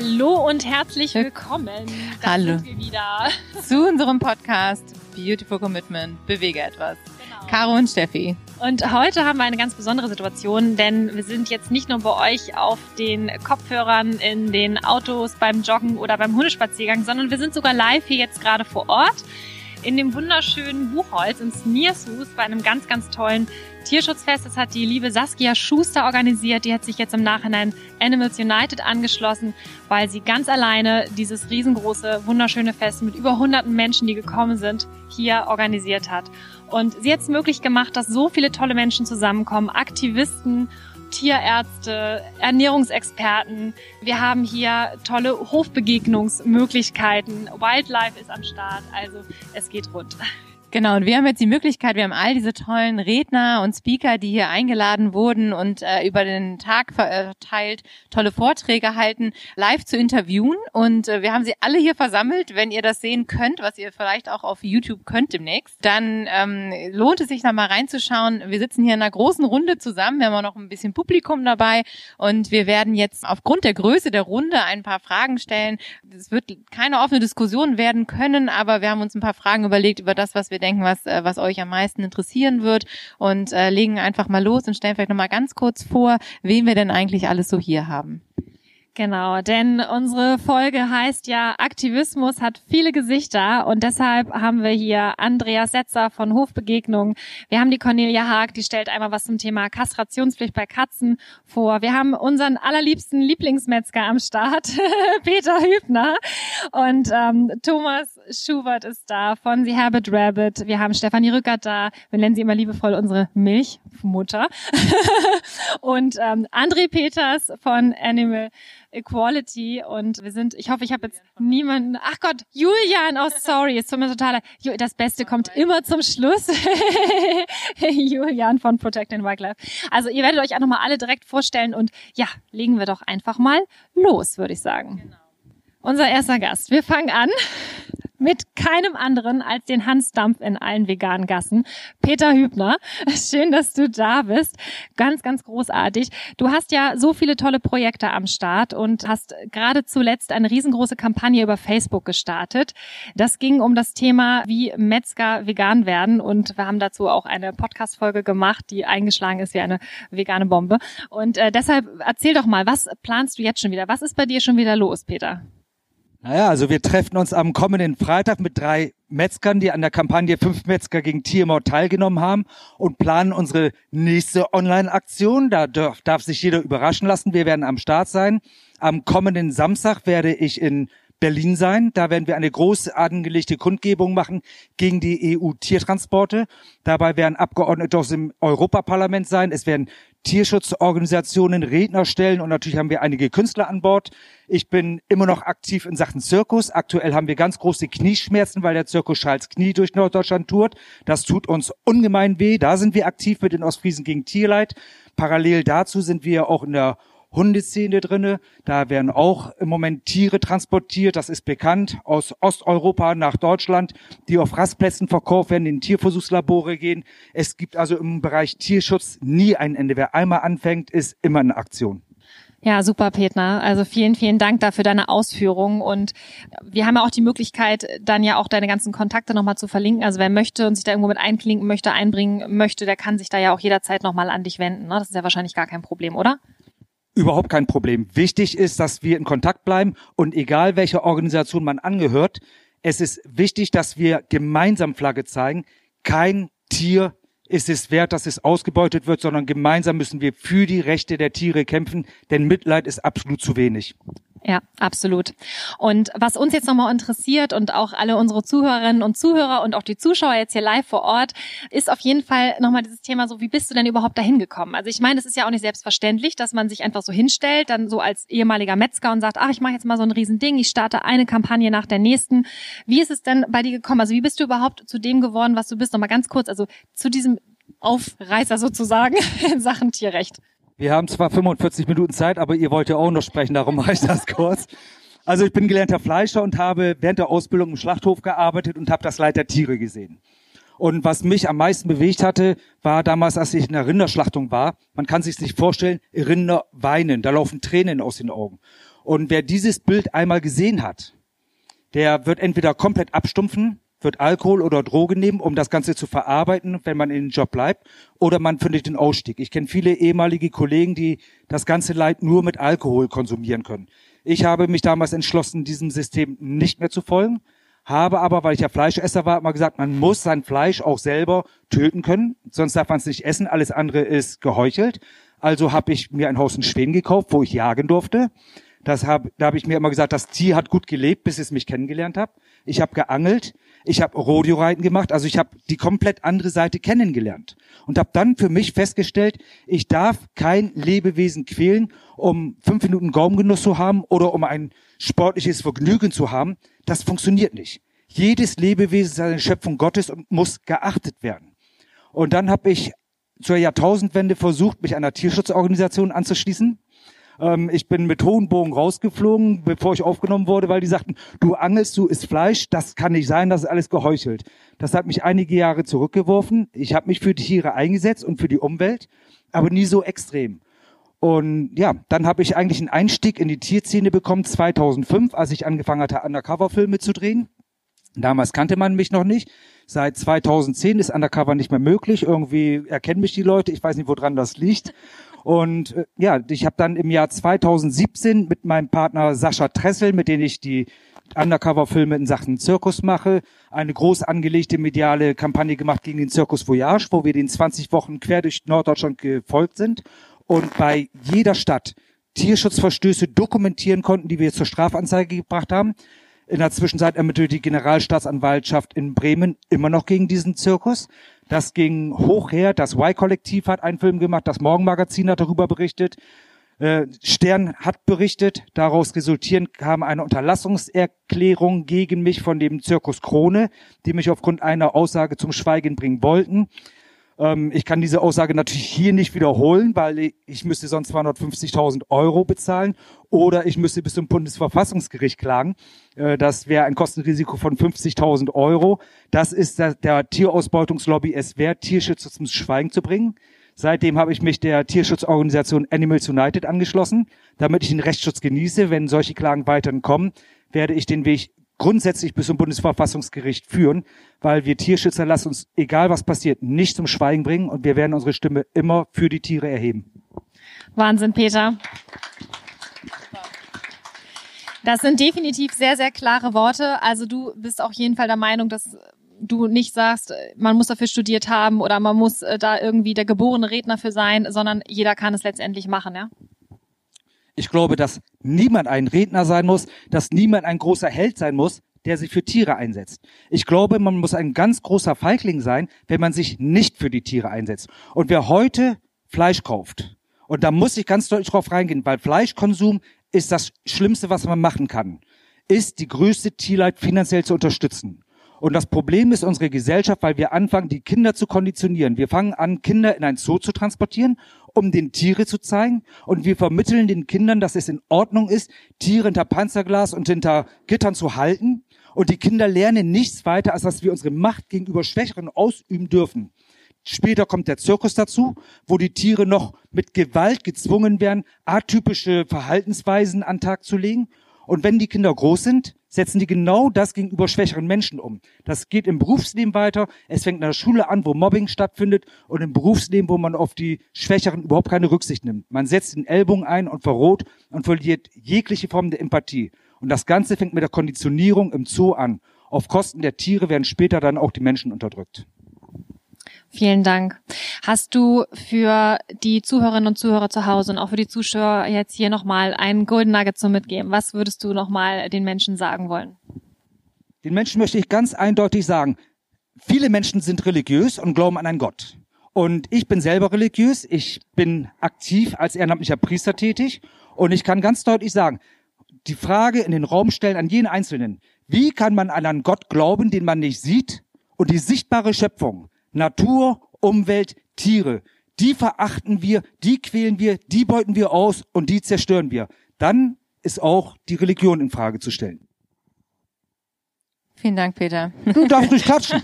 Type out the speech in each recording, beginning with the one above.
Hallo und herzlich willkommen. Da Hallo. Wieder. Zu unserem Podcast Beautiful Commitment. Bewege etwas. Genau. Caro und Steffi. Und heute haben wir eine ganz besondere Situation, denn wir sind jetzt nicht nur bei euch auf den Kopfhörern, in den Autos, beim Joggen oder beim Hundespaziergang, sondern wir sind sogar live hier jetzt gerade vor Ort in dem wunderschönen Buchholz in Sniershuis bei einem ganz, ganz tollen Tierschutzfest. Das hat die liebe Saskia Schuster organisiert. Die hat sich jetzt im Nachhinein Animals United angeschlossen, weil sie ganz alleine dieses riesengroße, wunderschöne Fest mit über hunderten Menschen, die gekommen sind, hier organisiert hat. Und sie hat es möglich gemacht, dass so viele tolle Menschen zusammenkommen, Aktivisten Tierärzte, Ernährungsexperten. Wir haben hier tolle Hofbegegnungsmöglichkeiten. Wildlife ist am Start. Also es geht rund. Genau, und wir haben jetzt die Möglichkeit, wir haben all diese tollen Redner und Speaker, die hier eingeladen wurden und äh, über den Tag verteilt tolle Vorträge halten, live zu interviewen. Und äh, wir haben sie alle hier versammelt. Wenn ihr das sehen könnt, was ihr vielleicht auch auf YouTube könnt demnächst, dann ähm, lohnt es sich da mal reinzuschauen. Wir sitzen hier in einer großen Runde zusammen. Wir haben auch noch ein bisschen Publikum dabei und wir werden jetzt aufgrund der Größe der Runde ein paar Fragen stellen. Es wird keine offene Diskussion werden können, aber wir haben uns ein paar Fragen überlegt über das, was wir wir denken, was, äh, was euch am meisten interessieren wird und äh, legen einfach mal los und stellen vielleicht nochmal ganz kurz vor, wen wir denn eigentlich alles so hier haben. Genau, denn unsere Folge heißt ja Aktivismus hat viele Gesichter und deshalb haben wir hier Andreas Setzer von Hofbegegnung. Wir haben die Cornelia Haag, die stellt einmal was zum Thema Kastrationspflicht bei Katzen vor. Wir haben unseren allerliebsten Lieblingsmetzger am Start, Peter Hübner und ähm, Thomas Schubert ist da von The Herbert Rabbit. Wir haben Stefanie Rückert da. Wir nennen sie immer liebevoll unsere Milchmutter. und ähm, André Peters von Animal Equality und wir sind, ich hoffe, ich habe jetzt niemanden, ach Gott, Julian, oh sorry, es tut mir total, das Beste kommt immer zum Schluss. Julian von Protect and Wildlife. Also ihr werdet euch auch nochmal alle direkt vorstellen und ja, legen wir doch einfach mal los, würde ich sagen. Genau. Unser erster Gast. Wir fangen an mit keinem anderen als den Hans Dampf in allen veganen Gassen. Peter Hübner, schön, dass du da bist. Ganz, ganz großartig. Du hast ja so viele tolle Projekte am Start und hast gerade zuletzt eine riesengroße Kampagne über Facebook gestartet. Das ging um das Thema, wie Metzger vegan werden und wir haben dazu auch eine Podcast-Folge gemacht, die eingeschlagen ist wie eine vegane Bombe. Und äh, deshalb erzähl doch mal, was planst du jetzt schon wieder? Was ist bei dir schon wieder los, Peter? Naja, also wir treffen uns am kommenden Freitag mit drei Metzgern, die an der Kampagne Fünf Metzger gegen Tiermord teilgenommen haben und planen unsere nächste Online-Aktion. Da darf, darf sich jeder überraschen lassen. Wir werden am Start sein. Am kommenden Samstag werde ich in Berlin sein. Da werden wir eine groß angelegte Kundgebung machen gegen die EU-Tiertransporte. Dabei werden Abgeordnete aus dem Europaparlament sein. Es werden Tierschutzorganisationen Redner stellen und natürlich haben wir einige Künstler an Bord. Ich bin immer noch aktiv in Sachen Zirkus. Aktuell haben wir ganz große Knieschmerzen, weil der Zirkus Schalz Knie durch Norddeutschland tourt. Das tut uns ungemein weh. Da sind wir aktiv mit den Ostfriesen gegen Tierleid. Parallel dazu sind wir auch in der Hundeszene drinne. Da werden auch im Moment Tiere transportiert, das ist bekannt, aus Osteuropa nach Deutschland, die auf Rastplätzen verkauft werden, in Tierversuchslabore gehen. Es gibt also im Bereich Tierschutz nie ein Ende. Wer einmal anfängt, ist immer in Aktion. Ja, super, Petner. Also vielen, vielen Dank dafür deine Ausführungen. Und wir haben ja auch die Möglichkeit, dann ja auch deine ganzen Kontakte nochmal zu verlinken. Also wer möchte und sich da irgendwo mit einklinken möchte, einbringen möchte, der kann sich da ja auch jederzeit nochmal an dich wenden. Ne? Das ist ja wahrscheinlich gar kein Problem, oder? Überhaupt kein Problem. Wichtig ist, dass wir in Kontakt bleiben und egal welcher Organisation man angehört, es ist wichtig, dass wir gemeinsam Flagge zeigen. Kein Tier ist es wert, dass es ausgebeutet wird, sondern gemeinsam müssen wir für die Rechte der Tiere kämpfen, denn Mitleid ist absolut zu wenig. Ja, absolut. Und was uns jetzt nochmal interessiert und auch alle unsere Zuhörerinnen und Zuhörer und auch die Zuschauer jetzt hier live vor Ort, ist auf jeden Fall nochmal dieses Thema so, wie bist du denn überhaupt dahin gekommen? Also ich meine, es ist ja auch nicht selbstverständlich, dass man sich einfach so hinstellt, dann so als ehemaliger Metzger und sagt, ach, ich mache jetzt mal so ein Riesending, ich starte eine Kampagne nach der nächsten. Wie ist es denn bei dir gekommen? Also wie bist du überhaupt zu dem geworden, was du bist? Nochmal ganz kurz, also zu diesem Aufreißer sozusagen in Sachen Tierrecht. Wir haben zwar 45 Minuten Zeit, aber ihr wollt ja auch noch sprechen, darum mache ich das kurz. Also ich bin gelernter Fleischer und habe während der Ausbildung im Schlachthof gearbeitet und habe das Leid der Tiere gesehen. Und was mich am meisten bewegt hatte, war damals, als ich in der Rinderschlachtung war. Man kann sich nicht vorstellen, Rinder weinen, da laufen Tränen aus den Augen. Und wer dieses Bild einmal gesehen hat, der wird entweder komplett abstumpfen, wird Alkohol oder Drogen nehmen, um das Ganze zu verarbeiten, wenn man in den Job bleibt, oder man findet den Ausstieg. Ich kenne viele ehemalige Kollegen, die das ganze Leid nur mit Alkohol konsumieren können. Ich habe mich damals entschlossen, diesem System nicht mehr zu folgen, habe aber, weil ich ja Fleischesser war, immer gesagt, man muss sein Fleisch auch selber töten können, sonst darf man es nicht essen, alles andere ist geheuchelt. Also habe ich mir ein Haus in Schweden gekauft, wo ich jagen durfte. Das hab, da habe ich mir immer gesagt, das Tier hat gut gelebt, bis es mich kennengelernt hat. Ich habe geangelt, ich habe Rodeo-Reiten gemacht, also ich habe die komplett andere Seite kennengelernt und habe dann für mich festgestellt, ich darf kein Lebewesen quälen, um fünf Minuten Gaumengenuss zu haben oder um ein sportliches Vergnügen zu haben. Das funktioniert nicht. Jedes Lebewesen ist eine Schöpfung Gottes und muss geachtet werden. Und dann habe ich zur Jahrtausendwende versucht, mich einer Tierschutzorganisation anzuschließen ähm, ich bin mit hohen Bogen rausgeflogen, bevor ich aufgenommen wurde, weil die sagten, du angelst, du isst Fleisch, das kann nicht sein, das ist alles geheuchelt. Das hat mich einige Jahre zurückgeworfen. Ich habe mich für die Tiere eingesetzt und für die Umwelt, aber nie so extrem. Und ja, dann habe ich eigentlich einen Einstieg in die Tierszene bekommen 2005, als ich angefangen hatte, Undercover-Filme zu drehen. Damals kannte man mich noch nicht. Seit 2010 ist Undercover nicht mehr möglich. Irgendwie erkennen mich die Leute. Ich weiß nicht, woran das liegt. Und äh, ja, ich habe dann im Jahr 2017 mit meinem Partner Sascha Tressel, mit dem ich die Undercover-Filme in Sachen Zirkus mache, eine groß angelegte mediale Kampagne gemacht gegen den Zirkus Voyage, wo wir den 20 Wochen quer durch Norddeutschland gefolgt sind und bei jeder Stadt Tierschutzverstöße dokumentieren konnten, die wir zur Strafanzeige gebracht haben. In der Zwischenzeit ermittelt die Generalstaatsanwaltschaft in Bremen immer noch gegen diesen Zirkus. Das ging hoch her. Das Y-Kollektiv hat einen Film gemacht. Das Morgenmagazin hat darüber berichtet. Äh, Stern hat berichtet. Daraus resultierend kam eine Unterlassungserklärung gegen mich von dem Zirkus Krone, die mich aufgrund einer Aussage zum Schweigen bringen wollten. Ähm, ich kann diese Aussage natürlich hier nicht wiederholen, weil ich müsste sonst 250.000 Euro bezahlen oder ich müsste bis zum Bundesverfassungsgericht klagen. Äh, das wäre ein Kostenrisiko von 50.000 Euro. Das ist der, der Tierausbeutungslobby es wert, Tierschützer zum Schweigen zu bringen. Seitdem habe ich mich der Tierschutzorganisation Animals United angeschlossen, damit ich den Rechtsschutz genieße. Wenn solche Klagen weiterhin kommen, werde ich den Weg grundsätzlich bis zum Bundesverfassungsgericht führen, weil wir Tierschützer lassen uns, egal was passiert, nicht zum Schweigen bringen und wir werden unsere Stimme immer für die Tiere erheben. Wahnsinn, Peter. Das sind definitiv sehr, sehr klare Worte. Also du bist auf jeden Fall der Meinung, dass du nicht sagst, man muss dafür studiert haben oder man muss äh, da irgendwie der geborene Redner für sein, sondern jeder kann es letztendlich machen, ja? Ich glaube, dass niemand ein Redner sein muss, dass niemand ein großer Held sein muss, der sich für Tiere einsetzt. Ich glaube, man muss ein ganz großer Feigling sein, wenn man sich nicht für die Tiere einsetzt. Und wer heute Fleisch kauft, und da muss ich ganz deutlich drauf reingehen, weil Fleischkonsum ist das Schlimmste, was man machen kann, ist die größte Tierleid finanziell zu unterstützen. Und das Problem ist unsere Gesellschaft, weil wir anfangen, die Kinder zu konditionieren. Wir fangen an, Kinder in ein Zoo zu transportieren, um den Tiere zu zeigen. Und wir vermitteln den Kindern, dass es in Ordnung ist, Tiere hinter Panzerglas und hinter Gittern zu halten. Und die Kinder lernen nichts weiter, als dass wir unsere Macht gegenüber Schwächeren ausüben dürfen. Später kommt der Zirkus dazu, wo die Tiere noch mit Gewalt gezwungen werden, atypische Verhaltensweisen an Tag zu legen. Und wenn die Kinder groß sind, setzen die genau das gegenüber schwächeren Menschen um. Das geht im Berufsleben weiter. Es fängt in der Schule an, wo Mobbing stattfindet und im Berufsleben, wo man auf die Schwächeren überhaupt keine Rücksicht nimmt. Man setzt den Ellbogen ein und verroht und verliert jegliche Form der Empathie. Und das Ganze fängt mit der Konditionierung im Zoo an. Auf Kosten der Tiere werden später dann auch die Menschen unterdrückt. Vielen Dank. Hast du für die Zuhörerinnen und Zuhörer zu Hause und auch für die Zuschauer jetzt hier nochmal einen Golden Nugget zum Mitgeben? Was würdest du nochmal den Menschen sagen wollen? Den Menschen möchte ich ganz eindeutig sagen, viele Menschen sind religiös und glauben an einen Gott. Und ich bin selber religiös, ich bin aktiv als ehrenamtlicher Priester tätig und ich kann ganz deutlich sagen, die Frage in den Raum stellen an jeden Einzelnen, wie kann man an einen Gott glauben, den man nicht sieht und die sichtbare Schöpfung, Natur, Umwelt, Tiere, die verachten wir, die quälen wir, die beuten wir aus und die zerstören wir. Dann ist auch die Religion in Frage zu stellen. Vielen Dank, Peter. Du darfst nicht klatschen.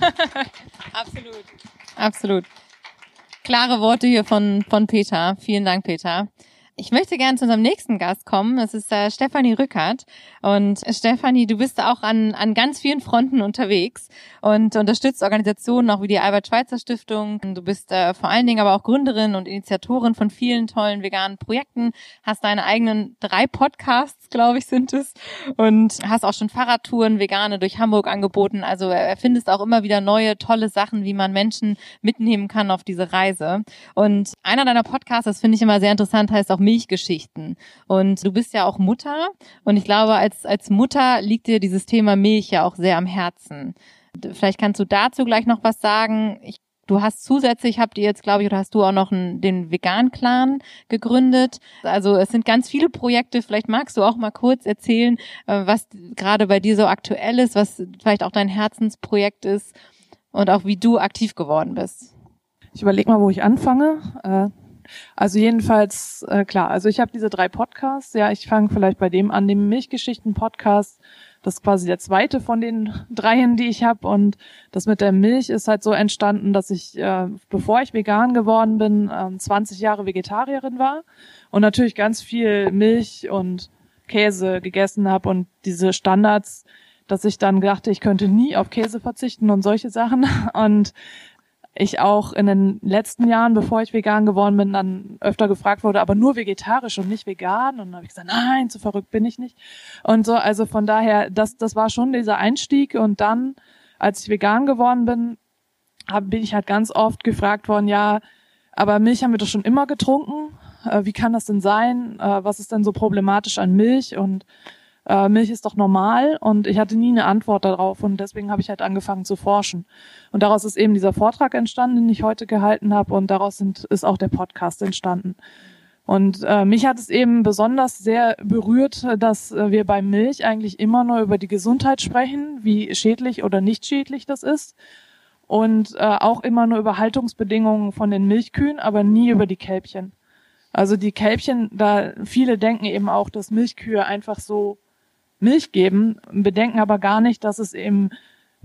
Absolut. Absolut. Klare Worte hier von, von Peter. Vielen Dank, Peter. Ich möchte gerne zu unserem nächsten Gast kommen. Das ist äh, Stefanie Rückert. Und äh, Stefanie, du bist auch an, an ganz vielen Fronten unterwegs und unterstützt Organisationen auch wie die Albert-Schweitzer Stiftung. Du bist äh, vor allen Dingen aber auch Gründerin und Initiatorin von vielen tollen veganen Projekten, hast deine eigenen drei Podcasts, glaube ich, sind es, und hast auch schon Fahrradtouren vegane durch Hamburg angeboten. Also erfindest auch immer wieder neue, tolle Sachen, wie man Menschen mitnehmen kann auf diese Reise. Und einer deiner Podcasts, das finde ich immer sehr interessant, heißt auch Milchgeschichten. Und du bist ja auch Mutter. Und ich glaube, als, als Mutter liegt dir dieses Thema Milch ja auch sehr am Herzen. Vielleicht kannst du dazu gleich noch was sagen. Ich Du hast zusätzlich, habt ihr jetzt, glaube ich, oder hast du auch noch einen, den Vegan-Clan gegründet. Also es sind ganz viele Projekte. Vielleicht magst du auch mal kurz erzählen, äh, was gerade bei dir so aktuell ist, was vielleicht auch dein Herzensprojekt ist und auch wie du aktiv geworden bist. Ich überlege mal, wo ich anfange. Also jedenfalls, äh, klar, also ich habe diese drei Podcasts. Ja, ich fange vielleicht bei dem an, dem Milchgeschichten-Podcast. Das ist quasi der zweite von den dreien, die ich habe. Und das mit der Milch ist halt so entstanden, dass ich, äh, bevor ich vegan geworden bin, äh, 20 Jahre Vegetarierin war und natürlich ganz viel Milch und Käse gegessen habe und diese Standards, dass ich dann dachte, ich könnte nie auf Käse verzichten und solche Sachen. Und ich auch in den letzten Jahren, bevor ich vegan geworden bin, dann öfter gefragt wurde, aber nur vegetarisch und nicht vegan. Und dann habe ich gesagt, nein, so verrückt bin ich nicht. Und so, also von daher, das, das war schon dieser Einstieg. Und dann, als ich vegan geworden bin, hab, bin ich halt ganz oft gefragt worden, ja, aber Milch haben wir doch schon immer getrunken. Äh, wie kann das denn sein? Äh, was ist denn so problematisch an Milch? Und äh, Milch ist doch normal und ich hatte nie eine Antwort darauf und deswegen habe ich halt angefangen zu forschen. Und daraus ist eben dieser Vortrag entstanden, den ich heute gehalten habe und daraus sind, ist auch der Podcast entstanden. Und äh, mich hat es eben besonders sehr berührt, dass äh, wir bei Milch eigentlich immer nur über die Gesundheit sprechen, wie schädlich oder nicht schädlich das ist. Und äh, auch immer nur über Haltungsbedingungen von den Milchkühen, aber nie über die Kälbchen. Also die Kälbchen, da viele denken eben auch, dass Milchkühe einfach so Milch geben, bedenken aber gar nicht, dass es eben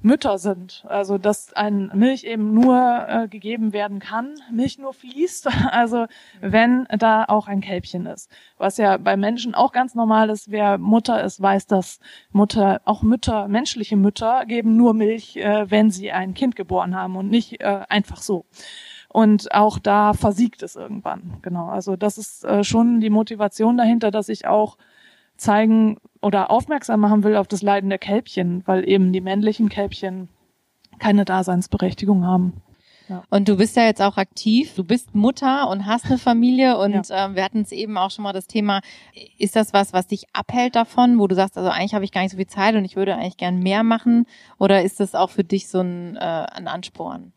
Mütter sind. Also dass ein Milch eben nur äh, gegeben werden kann, Milch nur fließt, also wenn da auch ein Kälbchen ist. Was ja bei Menschen auch ganz normal ist, wer Mutter ist, weiß, dass Mutter, auch Mütter, menschliche Mütter geben nur Milch, äh, wenn sie ein Kind geboren haben und nicht äh, einfach so. Und auch da versiegt es irgendwann. Genau. Also das ist äh, schon die Motivation dahinter, dass ich auch zeigen oder aufmerksam machen will auf das Leiden der Kälbchen, weil eben die männlichen Kälbchen keine Daseinsberechtigung haben. Ja. Und du bist ja jetzt auch aktiv. Du bist Mutter und hast eine Familie und ja. ähm, wir hatten es eben auch schon mal das Thema, ist das was, was dich abhält davon, wo du sagst, also eigentlich habe ich gar nicht so viel Zeit und ich würde eigentlich gern mehr machen? Oder ist das auch für dich so ein, äh, ein Ansporn?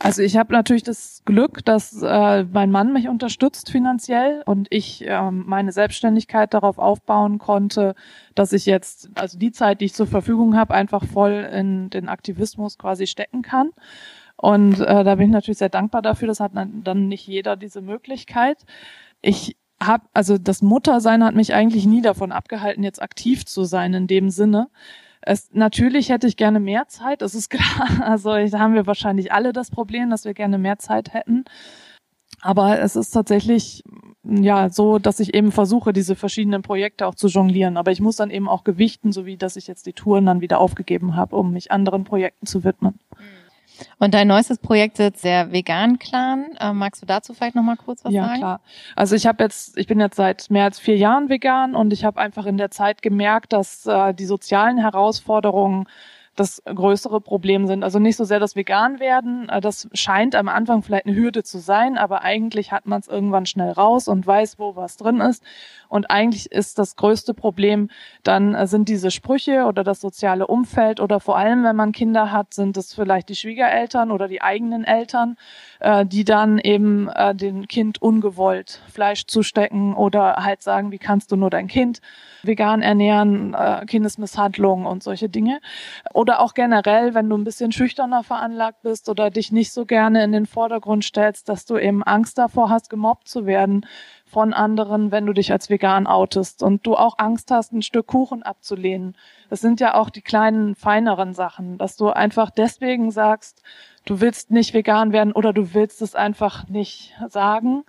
Also ich habe natürlich das Glück, dass äh, mein Mann mich unterstützt finanziell und ich äh, meine Selbstständigkeit darauf aufbauen konnte, dass ich jetzt, also die Zeit, die ich zur Verfügung habe, einfach voll in den Aktivismus quasi stecken kann. Und äh, da bin ich natürlich sehr dankbar dafür. Das hat dann nicht jeder diese Möglichkeit. Ich habe, also das Muttersein hat mich eigentlich nie davon abgehalten, jetzt aktiv zu sein in dem Sinne. Es, natürlich hätte ich gerne mehr Zeit, das ist klar. Also da haben wir wahrscheinlich alle das Problem, dass wir gerne mehr Zeit hätten. Aber es ist tatsächlich ja so, dass ich eben versuche, diese verschiedenen Projekte auch zu jonglieren. Aber ich muss dann eben auch gewichten, so wie dass ich jetzt die Touren dann wieder aufgegeben habe, um mich anderen Projekten zu widmen. Mhm. Und dein neuestes Projekt ist der Vegan-Clan. Äh, magst du dazu vielleicht noch mal kurz was ja, sagen? Ja, klar. Also ich habe jetzt, ich bin jetzt seit mehr als vier Jahren vegan und ich habe einfach in der Zeit gemerkt, dass äh, die sozialen Herausforderungen das größere Problem sind. Also nicht so sehr das Vegan-Werden, äh, das scheint am Anfang vielleicht eine Hürde zu sein, aber eigentlich hat man es irgendwann schnell raus und weiß, wo was drin ist. Und eigentlich ist das größte Problem, dann äh, sind diese Sprüche oder das soziale Umfeld oder vor allem, wenn man Kinder hat, sind es vielleicht die Schwiegereltern oder die eigenen Eltern, äh, die dann eben dem Kind ungewollt Fleisch zustecken oder halt sagen, wie kannst du nur dein Kind vegan ernähren, Kindesmisshandlung und solche Dinge. Oder oder auch generell, wenn du ein bisschen schüchterner veranlagt bist oder dich nicht so gerne in den Vordergrund stellst, dass du eben Angst davor hast, gemobbt zu werden von anderen, wenn du dich als vegan outest und du auch Angst hast, ein Stück Kuchen abzulehnen. Das sind ja auch die kleinen, feineren Sachen, dass du einfach deswegen sagst, du willst nicht vegan werden oder du willst es einfach nicht sagen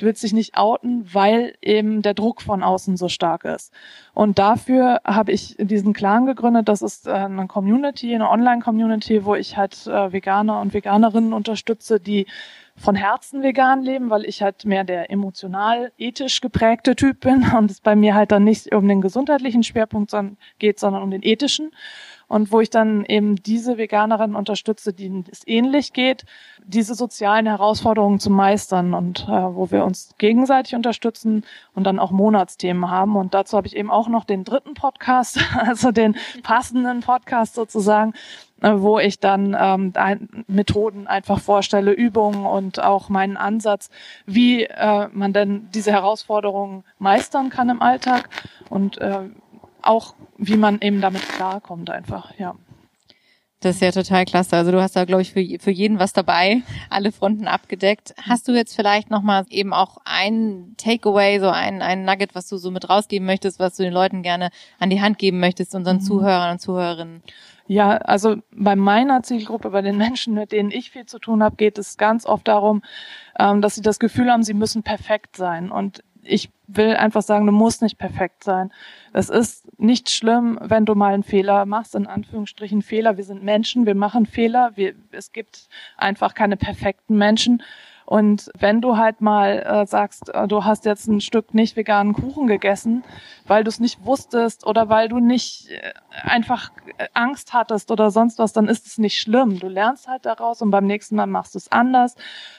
du willst dich nicht outen, weil eben der Druck von außen so stark ist. Und dafür habe ich diesen Clan gegründet. Das ist äh, eine Community, eine Online-Community, wo ich halt äh, Veganer und Veganerinnen unterstütze, die von Herzen vegan leben, weil ich halt mehr der emotional ethisch geprägte Typ bin und es bei mir halt dann nicht um den gesundheitlichen Schwerpunkt geht, sondern um den ethischen und wo ich dann eben diese Veganerinnen unterstütze, denen es ähnlich geht, diese sozialen Herausforderungen zu meistern und äh, wo wir uns gegenseitig unterstützen und dann auch Monatsthemen haben. Und dazu habe ich eben auch noch den dritten Podcast, also den passenden Podcast sozusagen, äh, wo ich dann ähm, ein, Methoden einfach vorstelle, Übungen und auch meinen Ansatz, wie äh, man denn diese Herausforderungen meistern kann im Alltag und äh, auch wie man eben damit klarkommt einfach, ja. Das ist ja total klasse. Also du hast da, glaube ich, für, für jeden was dabei, alle Fronten abgedeckt. Hast du jetzt vielleicht nochmal eben auch ein Takeaway, so ein, ein Nugget, was du so mit rausgeben möchtest, was du den Leuten gerne an die Hand geben möchtest, unseren mhm. Zuhörern und Zuhörerinnen? Ja, also bei meiner Zielgruppe, bei den Menschen, mit denen ich viel zu tun habe, geht es ganz oft darum, ähm, dass sie das Gefühl haben, sie müssen perfekt sein. Und ich will einfach sagen, du musst nicht perfekt sein. Es ist nicht schlimm, wenn du mal einen Fehler machst, in Anführungsstrichen Fehler. Wir sind Menschen, wir machen Fehler. Wir, es gibt einfach keine perfekten Menschen. Und wenn du halt mal äh, sagst, äh, du hast jetzt ein Stück nicht veganen Kuchen gegessen, weil du es nicht wusstest oder weil du nicht äh, einfach äh, Angst hattest oder sonst was, dann ist es nicht schlimm. Du lernst halt daraus und beim nächsten Mal machst du es anders.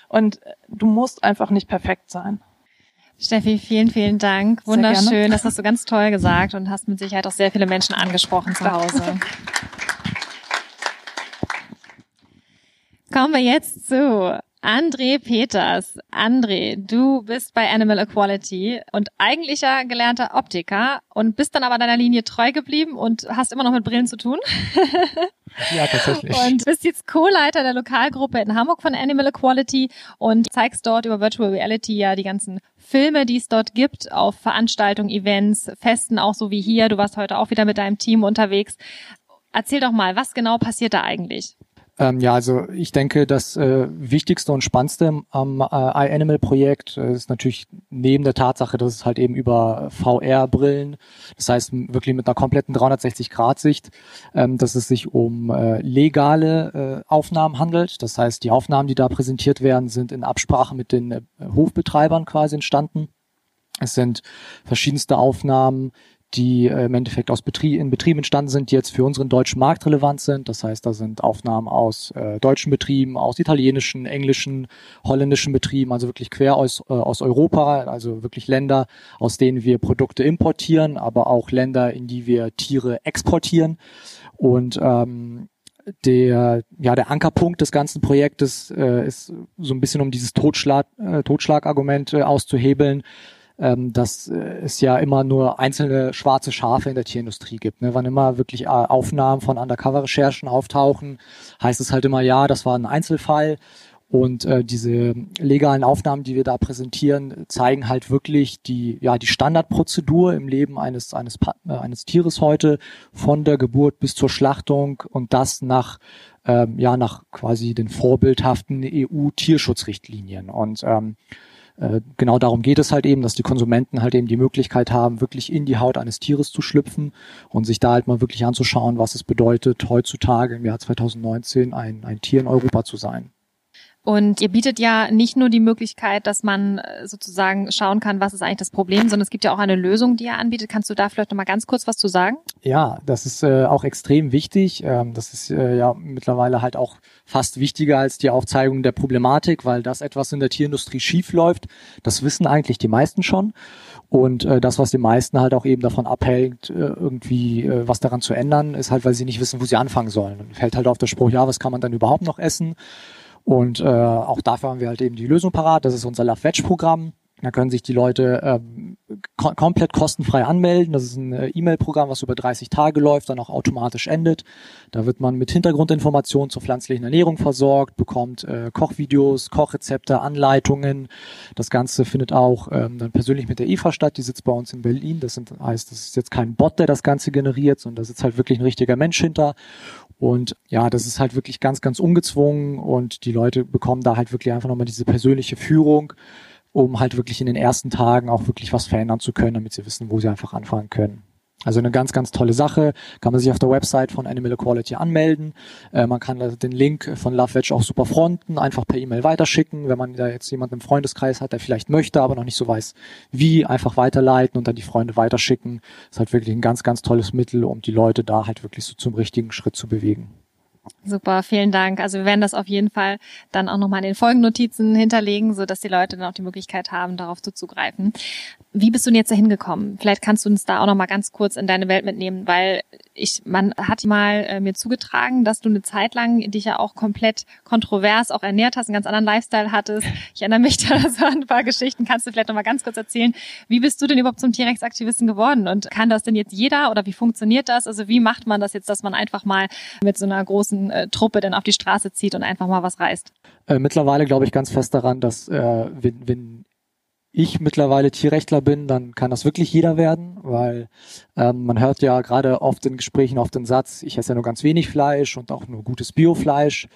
Und du musst einfach nicht perfekt sein. Steffi, vielen, vielen Dank. Wunderschön. Das hast du ganz toll gesagt und hast mit Sicherheit auch sehr viele Menschen angesprochen zu Hause. Kommen wir jetzt zu André Peters. André, du bist bei Animal Equality und eigentlicher gelernter Optiker und bist dann aber deiner Linie treu geblieben und hast immer noch mit Brillen zu tun. Ja, tatsächlich. Und bist jetzt Co-Leiter der Lokalgruppe in Hamburg von Animal Equality und zeigst dort über Virtual Reality ja die ganzen Filme, die es dort gibt, auf Veranstaltungen, Events, Festen, auch so wie hier. Du warst heute auch wieder mit deinem Team unterwegs. Erzähl doch mal, was genau passiert da eigentlich? Ähm, ja, also ich denke, das äh, Wichtigste und Spannendste am äh, iAnimal-Projekt äh, ist natürlich neben der Tatsache, dass es halt eben über VR-Brillen, das heißt wirklich mit einer kompletten 360-Grad-Sicht, ähm, dass es sich um äh, legale äh, Aufnahmen handelt. Das heißt, die Aufnahmen, die da präsentiert werden, sind in Absprache mit den äh, Hofbetreibern quasi entstanden. Es sind verschiedenste Aufnahmen, die äh, im Endeffekt aus Betrieb, in Betrieben entstanden sind, die jetzt für unseren deutschen Markt relevant sind. Das heißt, da sind Aufnahmen aus äh, deutschen Betrieben, aus italienischen, englischen, holländischen Betrieben, also wirklich quer aus, äh, aus Europa, also wirklich Länder, aus denen wir Produkte importieren, aber auch Länder, in die wir Tiere exportieren. Und ähm, der, ja, der Ankerpunkt des ganzen Projektes äh, ist so ein bisschen um dieses Totschlag, äh, Totschlagargument äh, auszuhebeln ähm, dass äh, es ja immer nur einzelne schwarze Schafe in der Tierindustrie gibt. Ne? Wann immer wirklich äh, Aufnahmen von Undercover-Recherchen auftauchen, heißt es halt immer, ja, das war ein Einzelfall. Und äh, diese legalen Aufnahmen, die wir da präsentieren, zeigen halt wirklich die ja die Standardprozedur im Leben eines eines äh, eines Tieres heute von der Geburt bis zur Schlachtung und das nach ähm, ja nach quasi den vorbildhaften EU-Tierschutzrichtlinien. Und ähm, äh, genau darum geht es halt eben, dass die Konsumenten halt eben die Möglichkeit haben, wirklich in die Haut eines Tieres zu schlüpfen und sich da halt mal wirklich anzuschauen, was es bedeutet, heutzutage im Jahr 2019 ein, ein Tier in Europa zu sein. Und ihr bietet ja nicht nur die Möglichkeit, dass man äh, sozusagen schauen kann, was ist eigentlich das Problem, sondern es gibt ja auch eine Lösung, die ihr anbietet. Kannst du da vielleicht noch mal ganz kurz was zu sagen? Ja, das ist äh, auch extrem wichtig. Ähm, das ist äh, ja mittlerweile halt auch fast wichtiger als die Aufzeigung der Problematik, weil das etwas in der Tierindustrie schief läuft. Das wissen eigentlich die meisten schon. Und äh, das, was die meisten halt auch eben davon abhält, äh, irgendwie äh, was daran zu ändern, ist halt, weil sie nicht wissen, wo sie anfangen sollen. Und fällt halt auf der Spruch, ja, was kann man dann überhaupt noch essen? Und äh, auch dafür haben wir halt eben die Lösung parat. Das ist unser Love Veg Programm. Da können sich die Leute ähm, kom komplett kostenfrei anmelden. Das ist ein äh, E-Mail-Programm, was über 30 Tage läuft, dann auch automatisch endet. Da wird man mit Hintergrundinformationen zur pflanzlichen Ernährung versorgt, bekommt äh, Kochvideos, Kochrezepte, Anleitungen. Das Ganze findet auch ähm, dann persönlich mit der Eva statt. Die sitzt bei uns in Berlin. Das sind, heißt, das ist jetzt kein Bot, der das Ganze generiert, sondern da sitzt halt wirklich ein richtiger Mensch hinter. Und ja, das ist halt wirklich ganz, ganz ungezwungen und die Leute bekommen da halt wirklich einfach nochmal diese persönliche Führung um halt wirklich in den ersten Tagen auch wirklich was verändern zu können, damit sie wissen, wo sie einfach anfangen können. Also eine ganz, ganz tolle Sache. Kann man sich auf der Website von Animal Equality anmelden. Äh, man kann den Link von LoveVeg auch super fronten, einfach per E-Mail weiterschicken. Wenn man da jetzt jemanden im Freundeskreis hat, der vielleicht möchte, aber noch nicht so weiß, wie, einfach weiterleiten und dann die Freunde weiterschicken. Ist halt wirklich ein ganz, ganz tolles Mittel, um die Leute da halt wirklich so zum richtigen Schritt zu bewegen. Super, vielen Dank. Also wir werden das auf jeden Fall dann auch nochmal in den Folgennotizen hinterlegen, so dass die Leute dann auch die Möglichkeit haben, darauf zuzugreifen. Wie bist du denn jetzt dahin gekommen? Vielleicht kannst du uns da auch nochmal ganz kurz in deine Welt mitnehmen, weil ich, man hat mal äh, mir zugetragen, dass du eine Zeit lang dich ja auch komplett kontrovers auch ernährt hast, einen ganz anderen Lifestyle hattest. Ich erinnere mich da so an ein paar Geschichten. Kannst du vielleicht nochmal ganz kurz erzählen, wie bist du denn überhaupt zum T-Rex-Aktivisten geworden? Und kann das denn jetzt jeder oder wie funktioniert das? Also wie macht man das jetzt, dass man einfach mal mit so einer großen äh, Truppe dann auf die Straße zieht und einfach mal was reißt? Äh, mittlerweile glaube ich ganz fest daran, dass äh, wenn, wenn ich mittlerweile Tierrechtler bin, dann kann das wirklich jeder werden, weil ähm, man hört ja gerade oft in Gesprächen auf den Satz, ich esse ja nur ganz wenig Fleisch und auch nur gutes Biofleisch.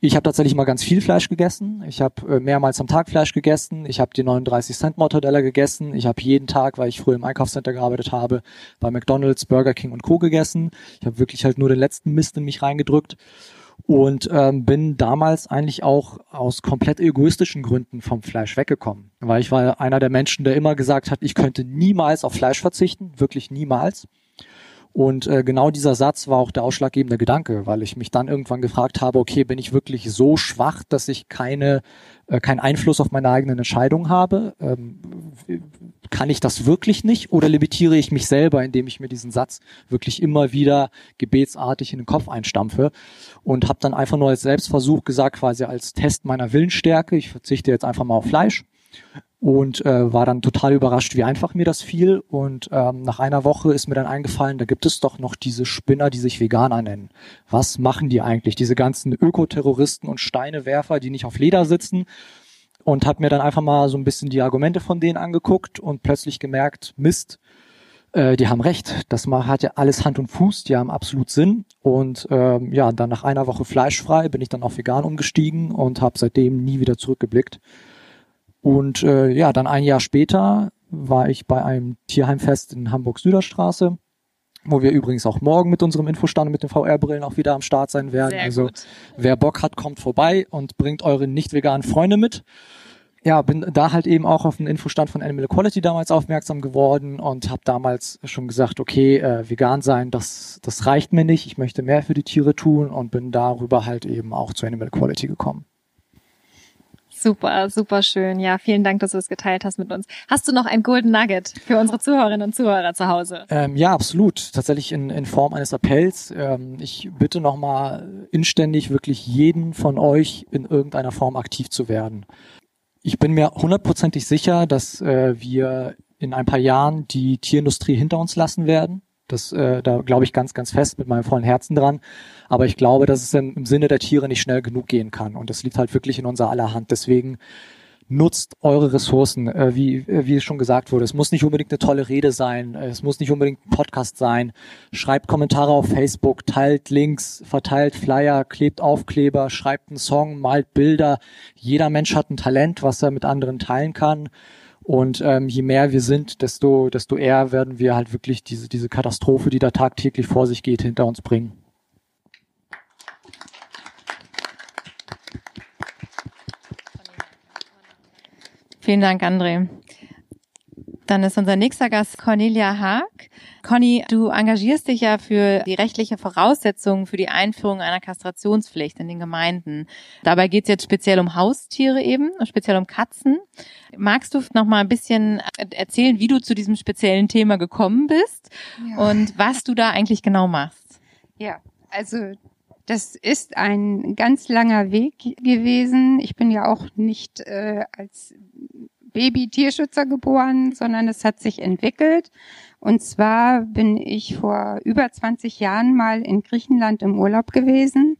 Ich habe tatsächlich mal ganz viel Fleisch gegessen. Ich habe äh, mehrmals am Tag Fleisch gegessen. Ich habe die 39 Cent Mortadella gegessen. Ich habe jeden Tag, weil ich früher im Einkaufscenter gearbeitet habe, bei McDonald's, Burger King und Co. gegessen. Ich habe wirklich halt nur den letzten Mist in mich reingedrückt und ähm, bin damals eigentlich auch aus komplett egoistischen Gründen vom Fleisch weggekommen, weil ich war einer der Menschen, der immer gesagt hat, ich könnte niemals auf Fleisch verzichten, wirklich niemals. Und äh, genau dieser Satz war auch der ausschlaggebende Gedanke, weil ich mich dann irgendwann gefragt habe, okay, bin ich wirklich so schwach, dass ich keine, äh, keinen Einfluss auf meine eigenen Entscheidungen habe? Ähm, kann ich das wirklich nicht oder limitiere ich mich selber, indem ich mir diesen Satz wirklich immer wieder gebetsartig in den Kopf einstampfe und habe dann einfach nur als Selbstversuch gesagt, quasi als Test meiner Willensstärke, ich verzichte jetzt einfach mal auf Fleisch und äh, war dann total überrascht, wie einfach mir das fiel. Und ähm, nach einer Woche ist mir dann eingefallen, da gibt es doch noch diese Spinner, die sich Veganer nennen. Was machen die eigentlich? Diese ganzen Ökoterroristen und Steinewerfer, die nicht auf Leder sitzen. Und habe mir dann einfach mal so ein bisschen die Argumente von denen angeguckt und plötzlich gemerkt, Mist, äh, die haben recht. Das hat ja alles Hand und Fuß, die haben absolut Sinn. Und ähm, ja, dann nach einer Woche fleischfrei bin ich dann auf vegan umgestiegen und habe seitdem nie wieder zurückgeblickt. Und äh, ja, dann ein Jahr später war ich bei einem Tierheimfest in Hamburg-Süderstraße, wo wir übrigens auch morgen mit unserem Infostand mit den VR-Brillen auch wieder am Start sein werden. Sehr also gut. wer Bock hat, kommt vorbei und bringt eure nicht veganen Freunde mit. Ja, bin da halt eben auch auf den Infostand von Animal Equality damals aufmerksam geworden und habe damals schon gesagt, okay, äh, vegan sein, das, das reicht mir nicht, ich möchte mehr für die Tiere tun und bin darüber halt eben auch zu Animal Equality gekommen. Super, super schön. Ja, vielen Dank, dass du es geteilt hast mit uns. Hast du noch ein Golden Nugget für unsere Zuhörerinnen und Zuhörer zu Hause? Ähm, ja, absolut. Tatsächlich in, in Form eines Appells. Ähm, ich bitte nochmal inständig wirklich jeden von euch in irgendeiner Form aktiv zu werden. Ich bin mir hundertprozentig sicher, dass äh, wir in ein paar Jahren die Tierindustrie hinter uns lassen werden. Das, äh, da glaube ich ganz, ganz fest mit meinem vollen Herzen dran. Aber ich glaube, dass es im Sinne der Tiere nicht schnell genug gehen kann. Und das liegt halt wirklich in unserer aller Hand. Deswegen nutzt eure Ressourcen, äh, wie, äh, wie es schon gesagt wurde. Es muss nicht unbedingt eine tolle Rede sein, es muss nicht unbedingt ein Podcast sein. Schreibt Kommentare auf Facebook, teilt Links, verteilt Flyer, klebt Aufkleber, schreibt einen Song, malt Bilder. Jeder Mensch hat ein Talent, was er mit anderen teilen kann. Und ähm, je mehr wir sind, desto, desto eher werden wir halt wirklich diese, diese Katastrophe, die da tagtäglich vor sich geht, hinter uns bringen. Vielen Dank, André. Dann ist unser nächster Gast Cornelia Haag. Conny, du engagierst dich ja für die rechtliche Voraussetzungen für die Einführung einer Kastrationspflicht in den Gemeinden. Dabei geht es jetzt speziell um Haustiere eben, speziell um Katzen. Magst du noch mal ein bisschen erzählen, wie du zu diesem speziellen Thema gekommen bist ja. und was du da eigentlich genau machst? Ja, also das ist ein ganz langer Weg gewesen. Ich bin ja auch nicht äh, als Baby-Tierschützer geboren, sondern es hat sich entwickelt. Und zwar bin ich vor über 20 Jahren mal in Griechenland im Urlaub gewesen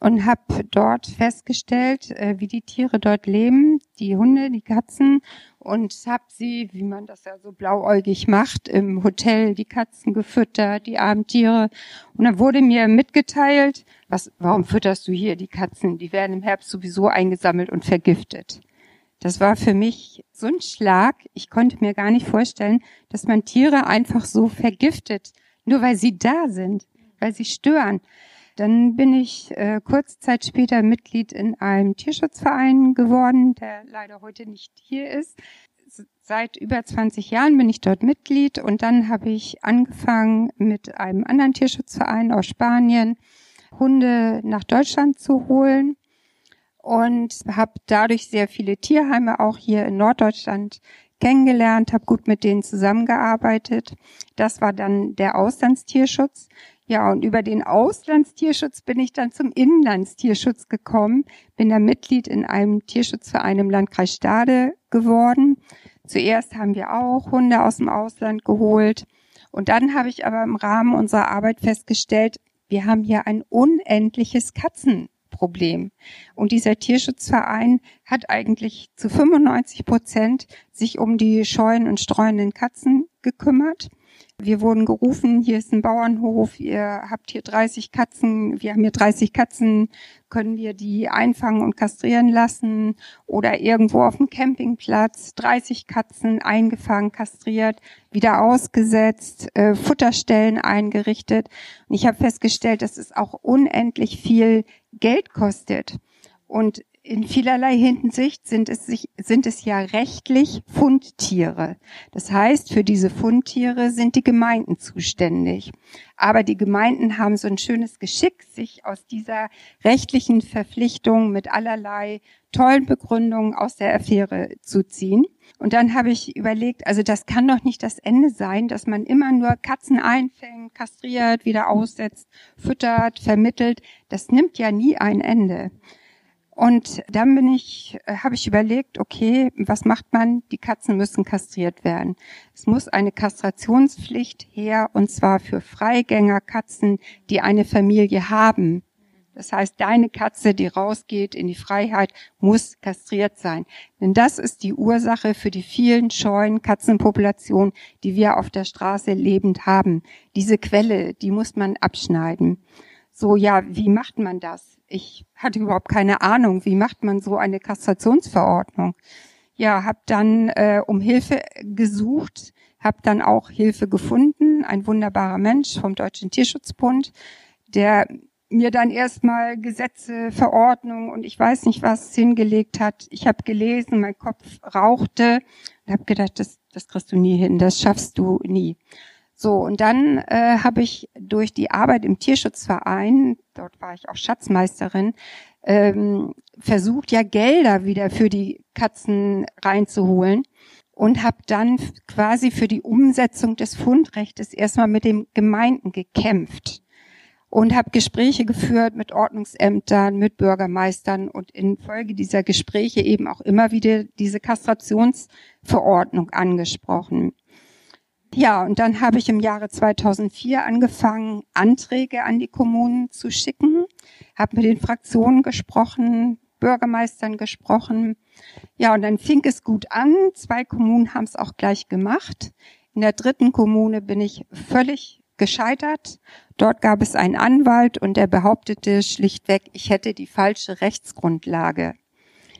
und habe dort festgestellt, äh, wie die Tiere dort leben, die Hunde, die Katzen und habe sie, wie man das ja so blauäugig macht, im Hotel die Katzen gefüttert, die armen Tiere und dann wurde mir mitgeteilt, was warum fütterst du hier die Katzen? Die werden im Herbst sowieso eingesammelt und vergiftet. Das war für mich so ein Schlag. Ich konnte mir gar nicht vorstellen, dass man Tiere einfach so vergiftet, nur weil sie da sind, weil sie stören. Dann bin ich äh, kurze Zeit später Mitglied in einem Tierschutzverein geworden, der leider heute nicht hier ist. Seit über 20 Jahren bin ich dort Mitglied und dann habe ich angefangen mit einem anderen Tierschutzverein aus Spanien Hunde nach Deutschland zu holen und habe dadurch sehr viele Tierheime auch hier in Norddeutschland kennengelernt, habe gut mit denen zusammengearbeitet. Das war dann der Auslandstierschutz. Ja, und über den Auslandstierschutz bin ich dann zum Inlandstierschutz gekommen, bin da Mitglied in einem Tierschutzverein im Landkreis Stade geworden. Zuerst haben wir auch Hunde aus dem Ausland geholt. Und dann habe ich aber im Rahmen unserer Arbeit festgestellt, wir haben hier ein unendliches Katzenproblem. Und dieser Tierschutzverein hat eigentlich zu 95 Prozent sich um die scheuen und streuenden Katzen gekümmert. Wir wurden gerufen, hier ist ein Bauernhof, ihr habt hier 30 Katzen, wir haben hier 30 Katzen, können wir die einfangen und kastrieren lassen? Oder irgendwo auf dem Campingplatz 30 Katzen eingefangen, kastriert, wieder ausgesetzt, äh, Futterstellen eingerichtet. Und ich habe festgestellt, dass es auch unendlich viel Geld kostet. Und in vielerlei Hinsicht sind es, sich, sind es ja rechtlich Fundtiere. Das heißt, für diese Fundtiere sind die Gemeinden zuständig. Aber die Gemeinden haben so ein schönes Geschick, sich aus dieser rechtlichen Verpflichtung mit allerlei tollen Begründungen aus der Affäre zu ziehen. Und dann habe ich überlegt, also das kann doch nicht das Ende sein, dass man immer nur Katzen einfängt, kastriert, wieder aussetzt, füttert, vermittelt. Das nimmt ja nie ein Ende. Und dann bin ich, äh, habe ich überlegt, okay, was macht man? Die Katzen müssen kastriert werden. Es muss eine Kastrationspflicht her, und zwar für Freigängerkatzen, die eine Familie haben. Das heißt, deine Katze, die rausgeht in die Freiheit, muss kastriert sein. Denn das ist die Ursache für die vielen scheuen Katzenpopulationen, die wir auf der Straße lebend haben. Diese Quelle, die muss man abschneiden. So, ja, wie macht man das? Ich hatte überhaupt keine Ahnung, wie macht man so eine Kastrationsverordnung. Ja, habe dann äh, um Hilfe gesucht, habe dann auch Hilfe gefunden. Ein wunderbarer Mensch vom Deutschen Tierschutzbund, der mir dann erstmal Gesetze, Verordnungen und ich weiß nicht was hingelegt hat. Ich habe gelesen, mein Kopf rauchte und habe gedacht, das, das kriegst du nie hin, das schaffst du nie. So, und dann äh, habe ich durch die Arbeit im Tierschutzverein, dort war ich auch Schatzmeisterin, ähm, versucht, ja Gelder wieder für die Katzen reinzuholen und habe dann quasi für die Umsetzung des Fundrechtes erstmal mit den Gemeinden gekämpft und habe Gespräche geführt mit Ordnungsämtern, mit Bürgermeistern und infolge dieser Gespräche eben auch immer wieder diese Kastrationsverordnung angesprochen. Ja, und dann habe ich im Jahre 2004 angefangen, Anträge an die Kommunen zu schicken, habe mit den Fraktionen gesprochen, Bürgermeistern gesprochen. Ja, und dann fing es gut an. Zwei Kommunen haben es auch gleich gemacht. In der dritten Kommune bin ich völlig gescheitert. Dort gab es einen Anwalt und der behauptete schlichtweg, ich hätte die falsche Rechtsgrundlage.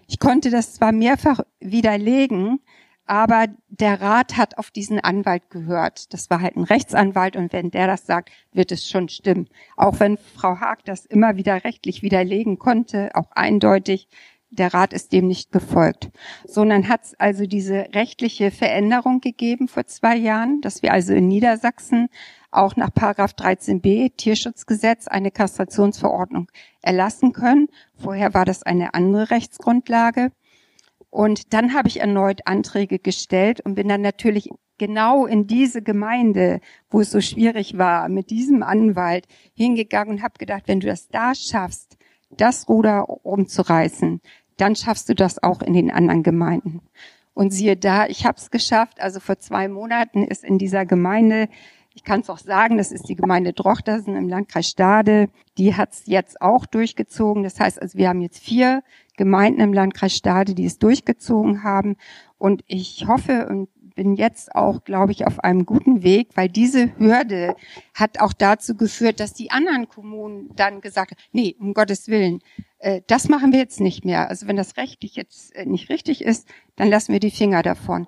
Ich konnte das zwar mehrfach widerlegen, aber der Rat hat auf diesen Anwalt gehört. Das war halt ein Rechtsanwalt und wenn der das sagt, wird es schon stimmen. Auch wenn Frau Haag das immer wieder rechtlich widerlegen konnte, auch eindeutig, der Rat ist dem nicht gefolgt. Sondern hat es also diese rechtliche Veränderung gegeben vor zwei Jahren, dass wir also in Niedersachsen auch nach Paragraph 13b Tierschutzgesetz eine Kastrationsverordnung erlassen können. Vorher war das eine andere Rechtsgrundlage. Und dann habe ich erneut Anträge gestellt und bin dann natürlich genau in diese Gemeinde, wo es so schwierig war, mit diesem Anwalt hingegangen und habe gedacht, wenn du das da schaffst, das Ruder umzureißen, dann schaffst du das auch in den anderen Gemeinden. Und siehe da, ich habe es geschafft. Also vor zwei Monaten ist in dieser Gemeinde ich kann es auch sagen, das ist die Gemeinde Drochtersen im Landkreis Stade. Die hat es jetzt auch durchgezogen. Das heißt, also wir haben jetzt vier Gemeinden im Landkreis Stade, die es durchgezogen haben. Und ich hoffe und bin jetzt auch, glaube ich, auf einem guten Weg, weil diese Hürde hat auch dazu geführt, dass die anderen Kommunen dann gesagt haben, nee, um Gottes Willen, äh, das machen wir jetzt nicht mehr. Also wenn das rechtlich jetzt äh, nicht richtig ist, dann lassen wir die Finger davon.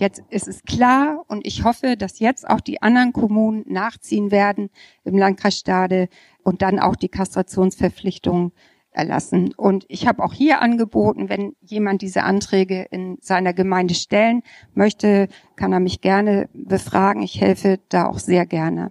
Jetzt ist es klar und ich hoffe, dass jetzt auch die anderen Kommunen nachziehen werden im Landkreis Stade und dann auch die Kastrationsverpflichtung erlassen. Und ich habe auch hier angeboten, wenn jemand diese Anträge in seiner Gemeinde stellen möchte, kann er mich gerne befragen. Ich helfe da auch sehr gerne.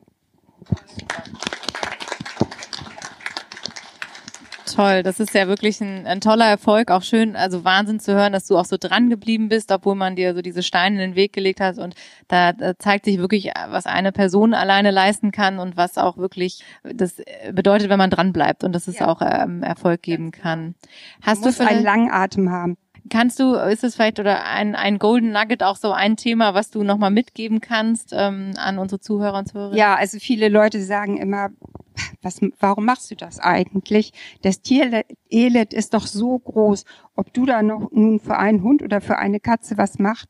Toll. Das ist ja wirklich ein, ein, toller Erfolg. Auch schön, also Wahnsinn zu hören, dass du auch so dran geblieben bist, obwohl man dir so diese Steine in den Weg gelegt hat. Und da, da zeigt sich wirklich, was eine Person alleine leisten kann und was auch wirklich das bedeutet, wenn man dran bleibt und dass es ja. auch ähm, Erfolg geben kann. Hast man du vielleicht, einen langen Atem haben. Kannst du, ist es vielleicht oder ein, ein Golden Nugget auch so ein Thema, was du nochmal mitgeben kannst ähm, an unsere Zuhörer und Zuhörerinnen? Ja, also viele Leute sagen immer, was, warum machst du das eigentlich? Das Tierelend ist doch so groß. Ob du da noch nun für einen Hund oder für eine Katze was macht,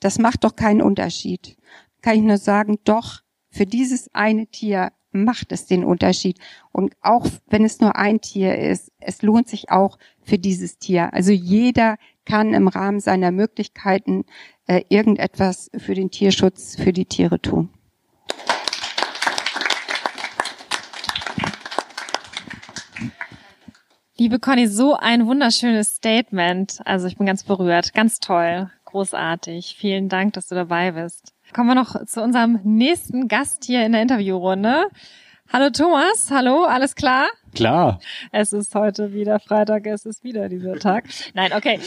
das macht doch keinen Unterschied. Kann ich nur sagen, doch, für dieses eine Tier macht es den Unterschied. Und auch wenn es nur ein Tier ist, es lohnt sich auch für dieses Tier. Also jeder kann im Rahmen seiner Möglichkeiten äh, irgendetwas für den Tierschutz, für die Tiere tun. Liebe Conny, so ein wunderschönes Statement. Also ich bin ganz berührt. Ganz toll. Großartig. Vielen Dank, dass du dabei bist. Kommen wir noch zu unserem nächsten Gast hier in der Interviewrunde. Hallo Thomas, hallo, alles klar? Klar. Es ist heute wieder Freitag, es ist wieder dieser Tag. Nein, okay.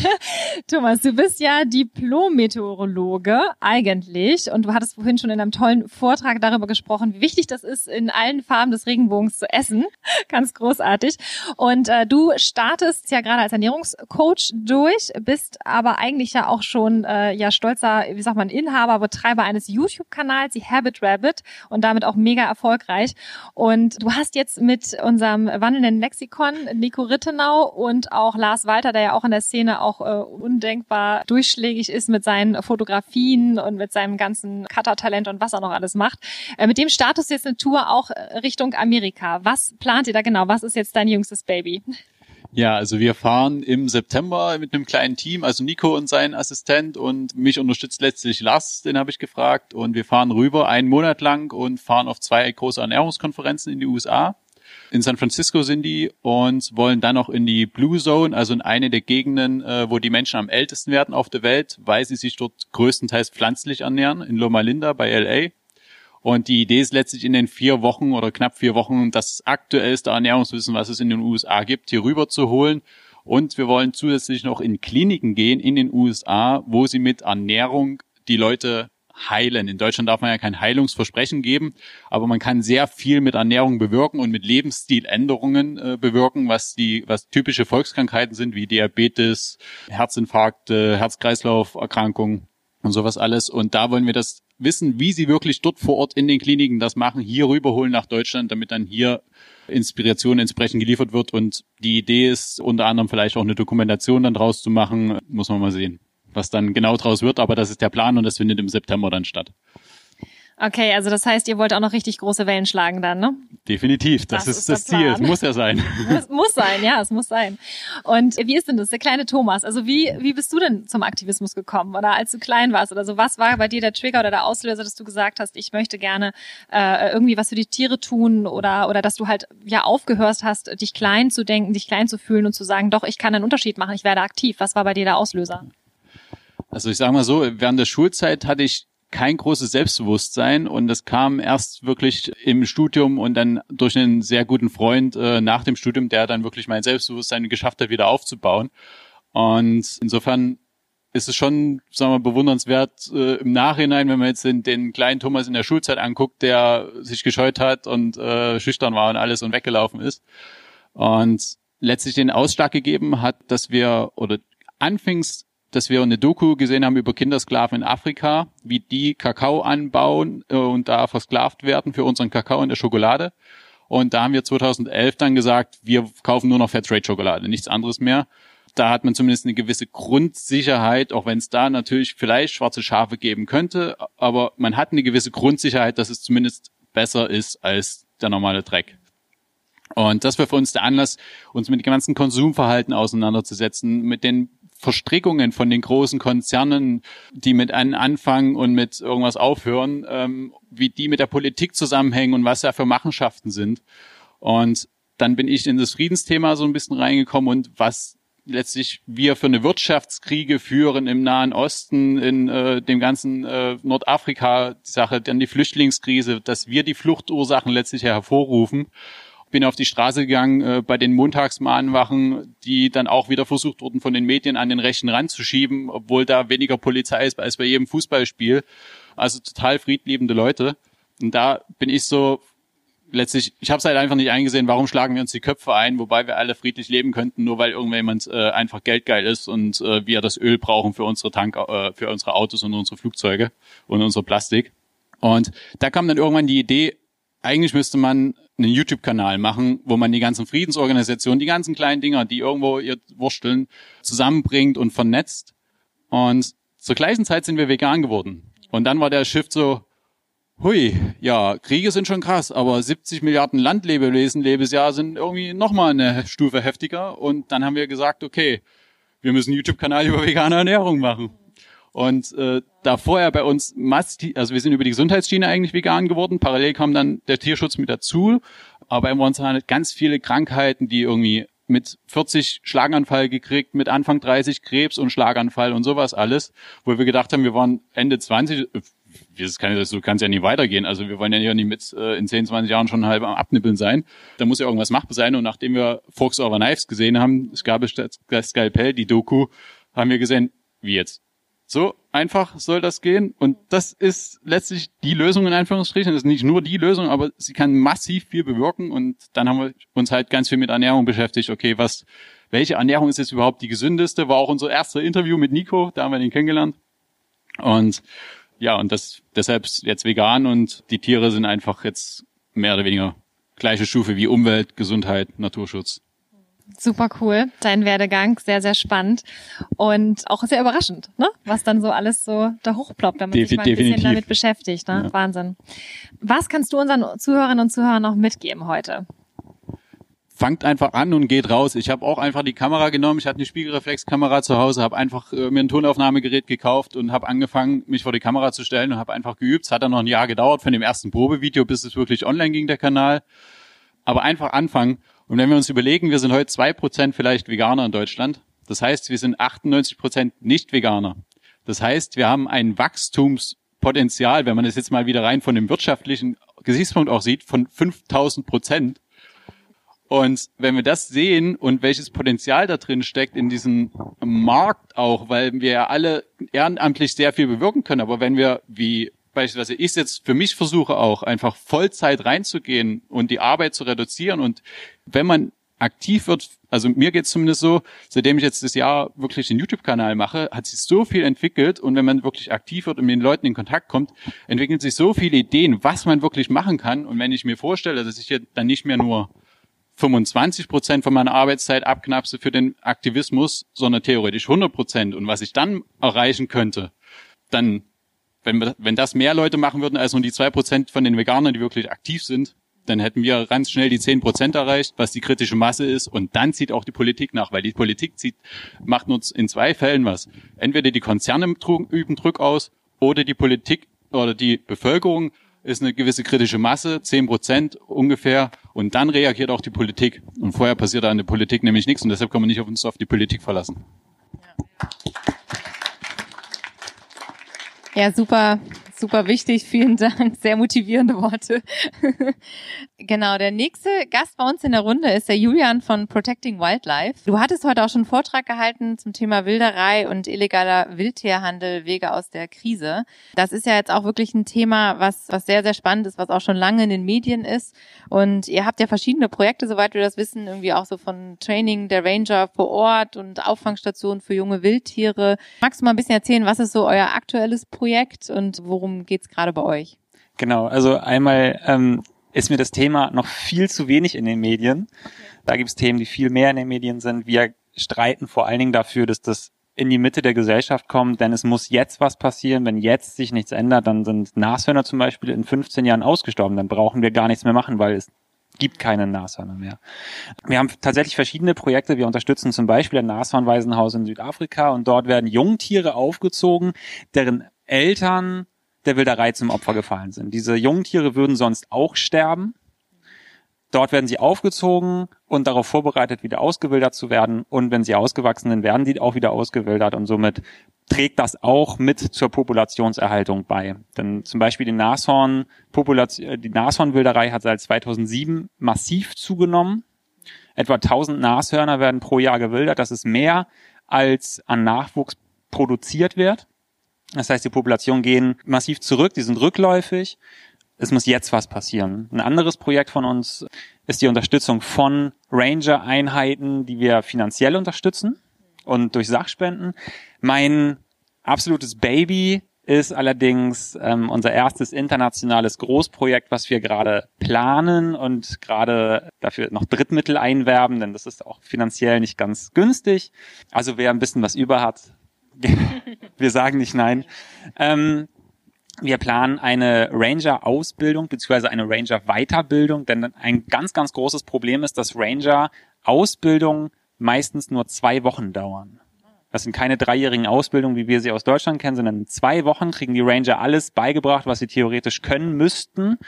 Thomas, du bist ja Diplom-Meteorologe eigentlich und du hattest vorhin schon in einem tollen Vortrag darüber gesprochen, wie wichtig das ist, in allen Farben des Regenbogens zu essen. Ganz großartig. Und äh, du startest ja gerade als Ernährungscoach durch, bist aber eigentlich ja auch schon äh, ja stolzer, wie sagt man, Inhaber, Betreiber eines YouTube-Kanals, die Habit Rabbit und damit auch mega erfolgreich. Und du hast jetzt mit unserem wandelnden Lexikon, Nico Rittenau und auch Lars Walter, der ja auch in der Szene auch äh, undenkbar durchschlägig ist mit seinen Fotografien und mit seinem ganzen Cutter-Talent und was er noch alles macht. Äh, mit dem Status jetzt eine Tour auch Richtung Amerika. Was plant ihr da genau? Was ist jetzt dein jüngstes Baby? Ja, also wir fahren im September mit einem kleinen Team, also Nico und sein Assistent und mich unterstützt letztlich Lars, den habe ich gefragt und wir fahren rüber einen Monat lang und fahren auf zwei große Ernährungskonferenzen in die USA. In San Francisco sind die und wollen dann noch in die Blue Zone, also in eine der Gegenden, äh, wo die Menschen am ältesten werden auf der Welt, weil sie sich dort größtenteils pflanzlich ernähren, in Loma Linda bei LA. Und die Idee ist letztlich in den vier Wochen oder knapp vier Wochen das aktuellste Ernährungswissen, was es in den USA gibt, hier rüber zu holen. Und wir wollen zusätzlich noch in Kliniken gehen in den USA, wo sie mit Ernährung die Leute heilen. In Deutschland darf man ja kein Heilungsversprechen geben, aber man kann sehr viel mit Ernährung bewirken und mit Lebensstiländerungen äh, bewirken, was die, was typische Volkskrankheiten sind, wie Diabetes, Herzinfarkte, Herz-Kreislauf-Erkrankungen und sowas alles. Und da wollen wir das wissen, wie sie wirklich dort vor Ort in den Kliniken das machen, hier rüberholen nach Deutschland, damit dann hier Inspiration entsprechend geliefert wird. Und die Idee ist unter anderem vielleicht auch eine Dokumentation dann draus zu machen, muss man mal sehen was dann genau draus wird, aber das ist der Plan und das findet im September dann statt. Okay, also das heißt, ihr wollt auch noch richtig große Wellen schlagen dann, ne? Definitiv, das, das ist, das Ziel. Es muss ja sein. Es muss sein, ja, es muss sein. Und wie ist denn das, der kleine Thomas? Also wie, wie bist du denn zum Aktivismus gekommen? Oder als du klein warst oder so, was war bei dir der Trigger oder der Auslöser, dass du gesagt hast, ich möchte gerne äh, irgendwie was für die Tiere tun oder, oder dass du halt ja aufgehört hast, dich klein zu denken, dich klein zu fühlen und zu sagen, doch, ich kann einen Unterschied machen, ich werde aktiv. Was war bei dir der Auslöser? Also ich sage mal so, während der Schulzeit hatte ich kein großes Selbstbewusstsein und das kam erst wirklich im Studium und dann durch einen sehr guten Freund äh, nach dem Studium, der dann wirklich mein Selbstbewusstsein geschafft hat, wieder aufzubauen. Und insofern ist es schon, sagen wir, bewundernswert äh, im Nachhinein, wenn man jetzt den, den kleinen Thomas in der Schulzeit anguckt, der sich gescheut hat und äh, schüchtern war und alles und weggelaufen ist. Und letztlich den Ausschlag gegeben hat, dass wir oder anfings dass wir eine Doku gesehen haben über Kindersklaven in Afrika, wie die Kakao anbauen äh, und da versklavt werden für unseren Kakao in der Schokolade. Und da haben wir 2011 dann gesagt, wir kaufen nur noch Fairtrade Schokolade, nichts anderes mehr. da hat man zumindest eine gewisse Grundsicherheit, auch wenn es da natürlich vielleicht schwarze Schafe geben könnte, aber man hat eine gewisse Grundsicherheit, dass es zumindest besser ist als der normale Dreck. Und das wäre für uns der Anlass, uns mit dem ganzen Konsumverhalten auseinanderzusetzen, mit den Verstrickungen von den großen Konzernen, die mit einem anfangen und mit irgendwas aufhören, ähm, wie die mit der Politik zusammenhängen und was da für Machenschaften sind. Und dann bin ich in das Friedensthema so ein bisschen reingekommen und was letztlich wir für eine Wirtschaftskriege führen im Nahen Osten, in äh, dem ganzen äh, Nordafrika, die Sache, dann die Flüchtlingskrise, dass wir die Fluchtursachen letztlich hervorrufen. Bin auf die Straße gegangen äh, bei den Montagsmahnwachen, die dann auch wieder versucht wurden, von den Medien an den rechten Rand zu schieben, obwohl da weniger Polizei ist als bei jedem Fußballspiel. Also total friedliebende Leute. Und da bin ich so letztlich, ich habe es halt einfach nicht eingesehen, warum schlagen wir uns die Köpfe ein, wobei wir alle friedlich leben könnten, nur weil irgendjemand äh, einfach geldgeil ist und äh, wir das Öl brauchen für unsere Tank, äh, für unsere Autos und unsere Flugzeuge und unser Plastik. Und da kam dann irgendwann die Idee, eigentlich müsste man einen YouTube-Kanal machen, wo man die ganzen Friedensorganisationen, die ganzen kleinen Dinger, die irgendwo ihr wursteln, zusammenbringt und vernetzt. Und zur gleichen Zeit sind wir vegan geworden. Und dann war der Shift so, Hui, ja, Kriege sind schon krass, aber 70 Milliarden Landlebewesen Lebensjahr sind irgendwie nochmal eine Stufe heftiger. Und dann haben wir gesagt, okay, wir müssen YouTube-Kanal über vegane Ernährung machen. Und äh, da vorher bei uns massiv, also wir sind über die Gesundheitsschiene eigentlich vegan geworden, parallel kam dann der Tierschutz mit dazu, aber bei uns halt ganz viele Krankheiten, die irgendwie mit 40 Schlaganfall gekriegt, mit Anfang 30 Krebs und Schlaganfall und sowas alles, wo wir gedacht haben, wir waren Ende 20, das kann, so kann es ja nie weitergehen. Also wir wollen ja nicht mit äh, in 10, 20 Jahren schon halb am Abnippeln sein. Da muss ja irgendwas machbar sein. Und nachdem wir Fox Over Knives gesehen haben, es gab das Skalpell, die Doku, haben wir gesehen, wie jetzt? So einfach soll das gehen. Und das ist letztlich die Lösung in Anführungsstrichen. Das ist nicht nur die Lösung, aber sie kann massiv viel bewirken. Und dann haben wir uns halt ganz viel mit Ernährung beschäftigt. Okay, was, welche Ernährung ist jetzt überhaupt die gesündeste? War auch unser erster Interview mit Nico, da haben wir den kennengelernt. Und ja, und das deshalb jetzt vegan und die Tiere sind einfach jetzt mehr oder weniger gleiche Stufe wie Umwelt, Gesundheit, Naturschutz. Super cool, dein Werdegang, sehr, sehr spannend und auch sehr überraschend, ne? was dann so alles so da hochploppt, wenn man Defi sich mal ein bisschen damit beschäftigt. Ne? Ja. Wahnsinn. Was kannst du unseren Zuhörerinnen und Zuhörern noch mitgeben heute? fangt einfach an und geht raus. Ich habe auch einfach die Kamera genommen. Ich hatte eine Spiegelreflexkamera zu Hause, habe einfach äh, mir ein Tonaufnahmegerät gekauft und habe angefangen, mich vor die Kamera zu stellen und habe einfach geübt. Es hat dann noch ein Jahr gedauert von dem ersten Probevideo, bis es wirklich online ging, der Kanal. Aber einfach anfangen. Und wenn wir uns überlegen, wir sind heute zwei Prozent vielleicht Veganer in Deutschland. Das heißt, wir sind 98 Prozent nicht Veganer. Das heißt, wir haben ein Wachstumspotenzial, wenn man das jetzt mal wieder rein von dem wirtschaftlichen Gesichtspunkt auch sieht, von 5000 Prozent. Und wenn wir das sehen und welches Potenzial da drin steckt in diesem Markt auch, weil wir ja alle ehrenamtlich sehr viel bewirken können, aber wenn wir, wie beispielsweise ich jetzt für mich versuche auch, einfach Vollzeit reinzugehen und die Arbeit zu reduzieren. Und wenn man aktiv wird, also mir geht's zumindest so, seitdem ich jetzt das Jahr wirklich den YouTube-Kanal mache, hat sich so viel entwickelt. Und wenn man wirklich aktiv wird und mit den Leuten in Kontakt kommt, entwickeln sich so viele Ideen, was man wirklich machen kann. Und wenn ich mir vorstelle, dass ich hier dann nicht mehr nur 25 Prozent von meiner Arbeitszeit abknapse für den Aktivismus, sondern theoretisch 100 Prozent. Und was ich dann erreichen könnte, dann, wenn, wenn das mehr Leute machen würden als nur die zwei Prozent von den Veganern, die wirklich aktiv sind, dann hätten wir ganz schnell die 10 Prozent erreicht, was die kritische Masse ist. Und dann zieht auch die Politik nach, weil die Politik zieht, macht uns in zwei Fällen was. Entweder die Konzerne üben Druck aus oder die Politik oder die Bevölkerung ist eine gewisse kritische Masse, zehn Prozent ungefähr, und dann reagiert auch die Politik. Und vorher passiert da an der Politik nämlich nichts und deshalb kann man nicht auf uns auf die Politik verlassen. Ja, super super wichtig. Vielen Dank. Sehr motivierende Worte. genau, der nächste Gast bei uns in der Runde ist der Julian von Protecting Wildlife. Du hattest heute auch schon einen Vortrag gehalten zum Thema Wilderei und illegaler Wildtierhandel, Wege aus der Krise. Das ist ja jetzt auch wirklich ein Thema, was, was sehr, sehr spannend ist, was auch schon lange in den Medien ist. Und ihr habt ja verschiedene Projekte, soweit wir das wissen, irgendwie auch so von Training der Ranger vor Ort und Auffangstationen für junge Wildtiere. Magst du mal ein bisschen erzählen, was ist so euer aktuelles Projekt und worum worum geht's gerade bei euch? Genau, also einmal ähm, ist mir das Thema noch viel zu wenig in den Medien. Okay. Da gibt es Themen, die viel mehr in den Medien sind. Wir streiten vor allen Dingen dafür, dass das in die Mitte der Gesellschaft kommt, denn es muss jetzt was passieren. Wenn jetzt sich nichts ändert, dann sind Nashörner zum Beispiel in 15 Jahren ausgestorben. Dann brauchen wir gar nichts mehr machen, weil es gibt keine Nashörner mehr. Wir haben tatsächlich verschiedene Projekte. Wir unterstützen zum Beispiel ein Nashornwaisenhaus in Südafrika und dort werden Jungtiere aufgezogen, deren Eltern der Wilderei zum Opfer gefallen sind. Diese Jungtiere würden sonst auch sterben. Dort werden sie aufgezogen und darauf vorbereitet, wieder ausgewildert zu werden. Und wenn sie ausgewachsen sind, werden die auch wieder ausgewildert. Und somit trägt das auch mit zur Populationserhaltung bei. Denn zum Beispiel die Nashorn Population, die Nashornwilderei hat seit 2007 massiv zugenommen. Etwa 1000 Nashörner werden pro Jahr gewildert. Das ist mehr als an Nachwuchs produziert wird. Das heißt, die Populationen gehen massiv zurück, die sind rückläufig. Es muss jetzt was passieren. Ein anderes Projekt von uns ist die Unterstützung von Ranger-Einheiten, die wir finanziell unterstützen und durch Sachspenden. Mein absolutes Baby ist allerdings ähm, unser erstes internationales Großprojekt, was wir gerade planen und gerade dafür noch Drittmittel einwerben, denn das ist auch finanziell nicht ganz günstig. Also wer ein bisschen was über hat, wir sagen nicht nein. Ähm, wir planen eine Ranger-Ausbildung beziehungsweise eine Ranger-Weiterbildung, denn ein ganz, ganz großes Problem ist, dass Ranger-Ausbildung meistens nur zwei Wochen dauern. Das sind keine dreijährigen Ausbildungen, wie wir sie aus Deutschland kennen, sondern in zwei Wochen kriegen die Ranger alles beigebracht, was sie theoretisch können müssten.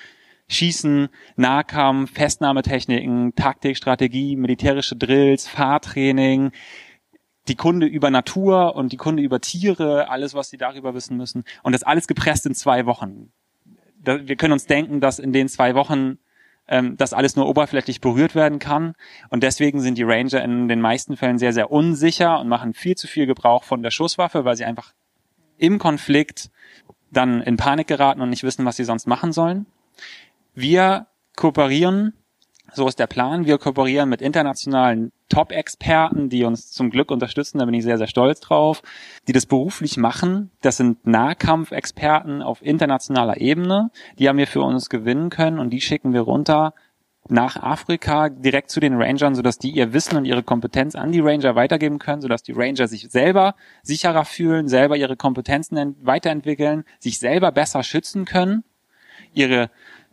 Schießen, Nahkampf, Festnahmetechniken, Taktik, Strategie, militärische Drills, Fahrtraining, die Kunde über Natur und die Kunde über Tiere, alles, was sie darüber wissen müssen. Und das alles gepresst in zwei Wochen. wir können uns denken, dass in den zwei Wochen ähm, das alles nur oberflächlich berührt werden kann. Und deswegen sind die Ranger in den meisten Fällen sehr, sehr unsicher und machen viel zu viel Gebrauch von der Schusswaffe, weil sie einfach im Konflikt dann in Panik geraten und nicht wissen, was sie sonst machen sollen. Wir kooperieren so ist der Plan. Wir kooperieren mit internationalen Top-Experten, die uns zum Glück unterstützen. Da bin ich sehr, sehr stolz drauf, die das beruflich machen. Das sind Nahkampfexperten auf internationaler Ebene. Die haben wir für uns gewinnen können und die schicken wir runter nach Afrika direkt zu den Rangern, sodass die ihr Wissen und ihre Kompetenz an die Ranger weitergeben können, sodass die Ranger sich selber sicherer fühlen, selber ihre Kompetenzen weiterentwickeln, sich selber besser schützen können, ihre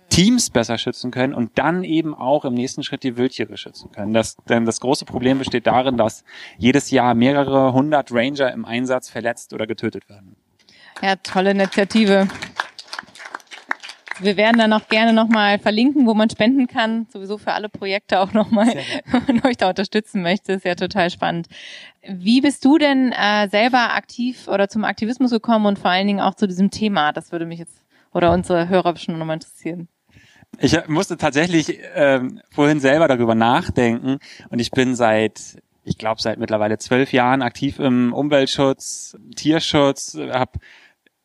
Teams besser schützen können und dann eben auch im nächsten Schritt die Wildtiere schützen können. Das, denn das große Problem besteht darin, dass jedes Jahr mehrere hundert Ranger im Einsatz verletzt oder getötet werden. Ja, tolle Initiative. Wir werden dann auch gerne nochmal verlinken, wo man spenden kann. Sowieso für alle Projekte auch nochmal, wenn man euch da unterstützen möchte. Ist ja total spannend. Wie bist du denn äh, selber aktiv oder zum Aktivismus gekommen und vor allen Dingen auch zu diesem Thema? Das würde mich jetzt oder unsere Hörer schon nochmal interessieren. Ich musste tatsächlich ähm, vorhin selber darüber nachdenken und ich bin seit, ich glaube seit mittlerweile zwölf Jahren aktiv im Umweltschutz, Tierschutz, habe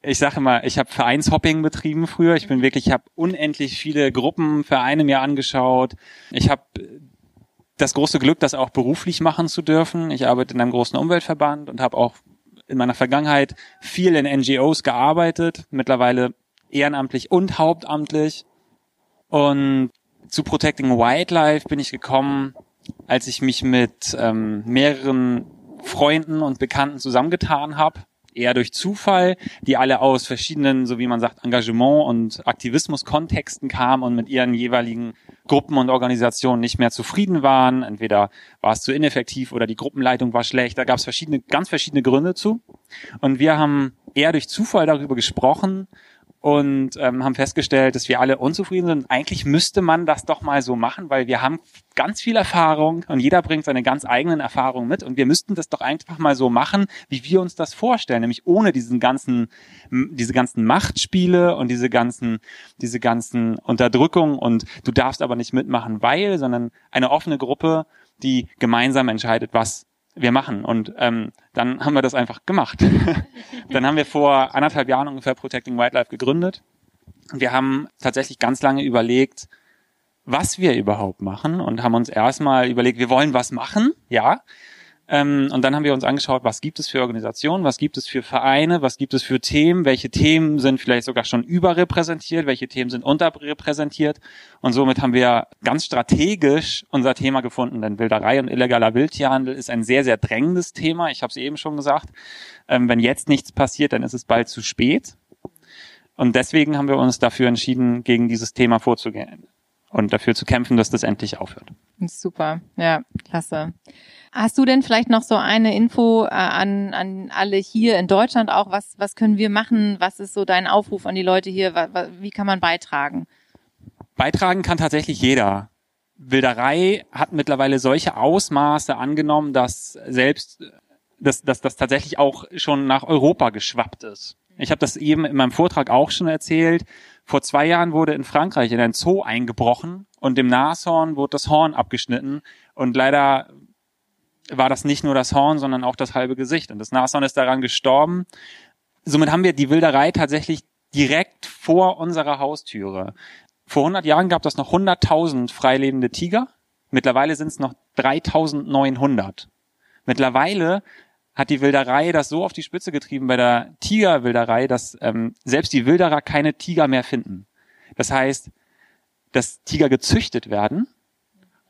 ich sage mal, ich habe Vereinshopping betrieben früher. Ich bin wirklich, ich habe unendlich viele Gruppen, Vereine mir angeschaut. Ich habe das große Glück, das auch beruflich machen zu dürfen. Ich arbeite in einem großen Umweltverband und habe auch in meiner Vergangenheit viel in NGOs gearbeitet, mittlerweile ehrenamtlich und hauptamtlich. Und zu Protecting Wildlife bin ich gekommen, als ich mich mit ähm, mehreren Freunden und Bekannten zusammengetan habe, eher durch Zufall, die alle aus verschiedenen, so wie man sagt, Engagement- und Aktivismus-Kontexten kamen und mit ihren jeweiligen Gruppen und Organisationen nicht mehr zufrieden waren. Entweder war es zu ineffektiv oder die Gruppenleitung war schlecht. Da gab es verschiedene, ganz verschiedene Gründe zu. Und wir haben eher durch Zufall darüber gesprochen, und ähm, haben festgestellt, dass wir alle unzufrieden sind. Eigentlich müsste man das doch mal so machen, weil wir haben ganz viel Erfahrung und jeder bringt seine ganz eigenen Erfahrungen mit und wir müssten das doch einfach mal so machen, wie wir uns das vorstellen, nämlich ohne diesen ganzen, diese ganzen Machtspiele und diese ganzen, diese ganzen Unterdrückung und du darfst aber nicht mitmachen, weil, sondern eine offene Gruppe, die gemeinsam entscheidet, was wir machen. Und ähm, dann haben wir das einfach gemacht. dann haben wir vor anderthalb Jahren ungefähr Protecting Wildlife gegründet. Wir haben tatsächlich ganz lange überlegt, was wir überhaupt machen und haben uns erstmal überlegt, wir wollen was machen, ja, und dann haben wir uns angeschaut, was gibt es für Organisationen, was gibt es für Vereine, was gibt es für Themen, welche Themen sind vielleicht sogar schon überrepräsentiert, welche Themen sind unterrepräsentiert. Und somit haben wir ganz strategisch unser Thema gefunden, denn Wilderei und illegaler Wildtierhandel ist ein sehr, sehr drängendes Thema. Ich habe es eben schon gesagt. Ähm, wenn jetzt nichts passiert, dann ist es bald zu spät. Und deswegen haben wir uns dafür entschieden, gegen dieses Thema vorzugehen und dafür zu kämpfen, dass das endlich aufhört. Super, ja, klasse. Hast du denn vielleicht noch so eine Info äh, an, an alle hier in Deutschland auch? Was, was können wir machen? Was ist so dein Aufruf an die Leute hier? Wie kann man beitragen? Beitragen kann tatsächlich jeder. Wilderei hat mittlerweile solche Ausmaße angenommen, dass selbst dass, das tatsächlich auch schon nach Europa geschwappt ist. Ich habe das eben in meinem Vortrag auch schon erzählt. Vor zwei Jahren wurde in Frankreich in ein Zoo eingebrochen und dem Nashorn wurde das Horn abgeschnitten und leider war das nicht nur das Horn, sondern auch das halbe Gesicht. Und das Nashorn ist daran gestorben. Somit haben wir die Wilderei tatsächlich direkt vor unserer Haustüre. Vor 100 Jahren gab es noch 100.000 freilebende Tiger. Mittlerweile sind es noch 3.900. Mittlerweile hat die Wilderei das so auf die Spitze getrieben bei der Tigerwilderei, dass ähm, selbst die Wilderer keine Tiger mehr finden. Das heißt, dass Tiger gezüchtet werden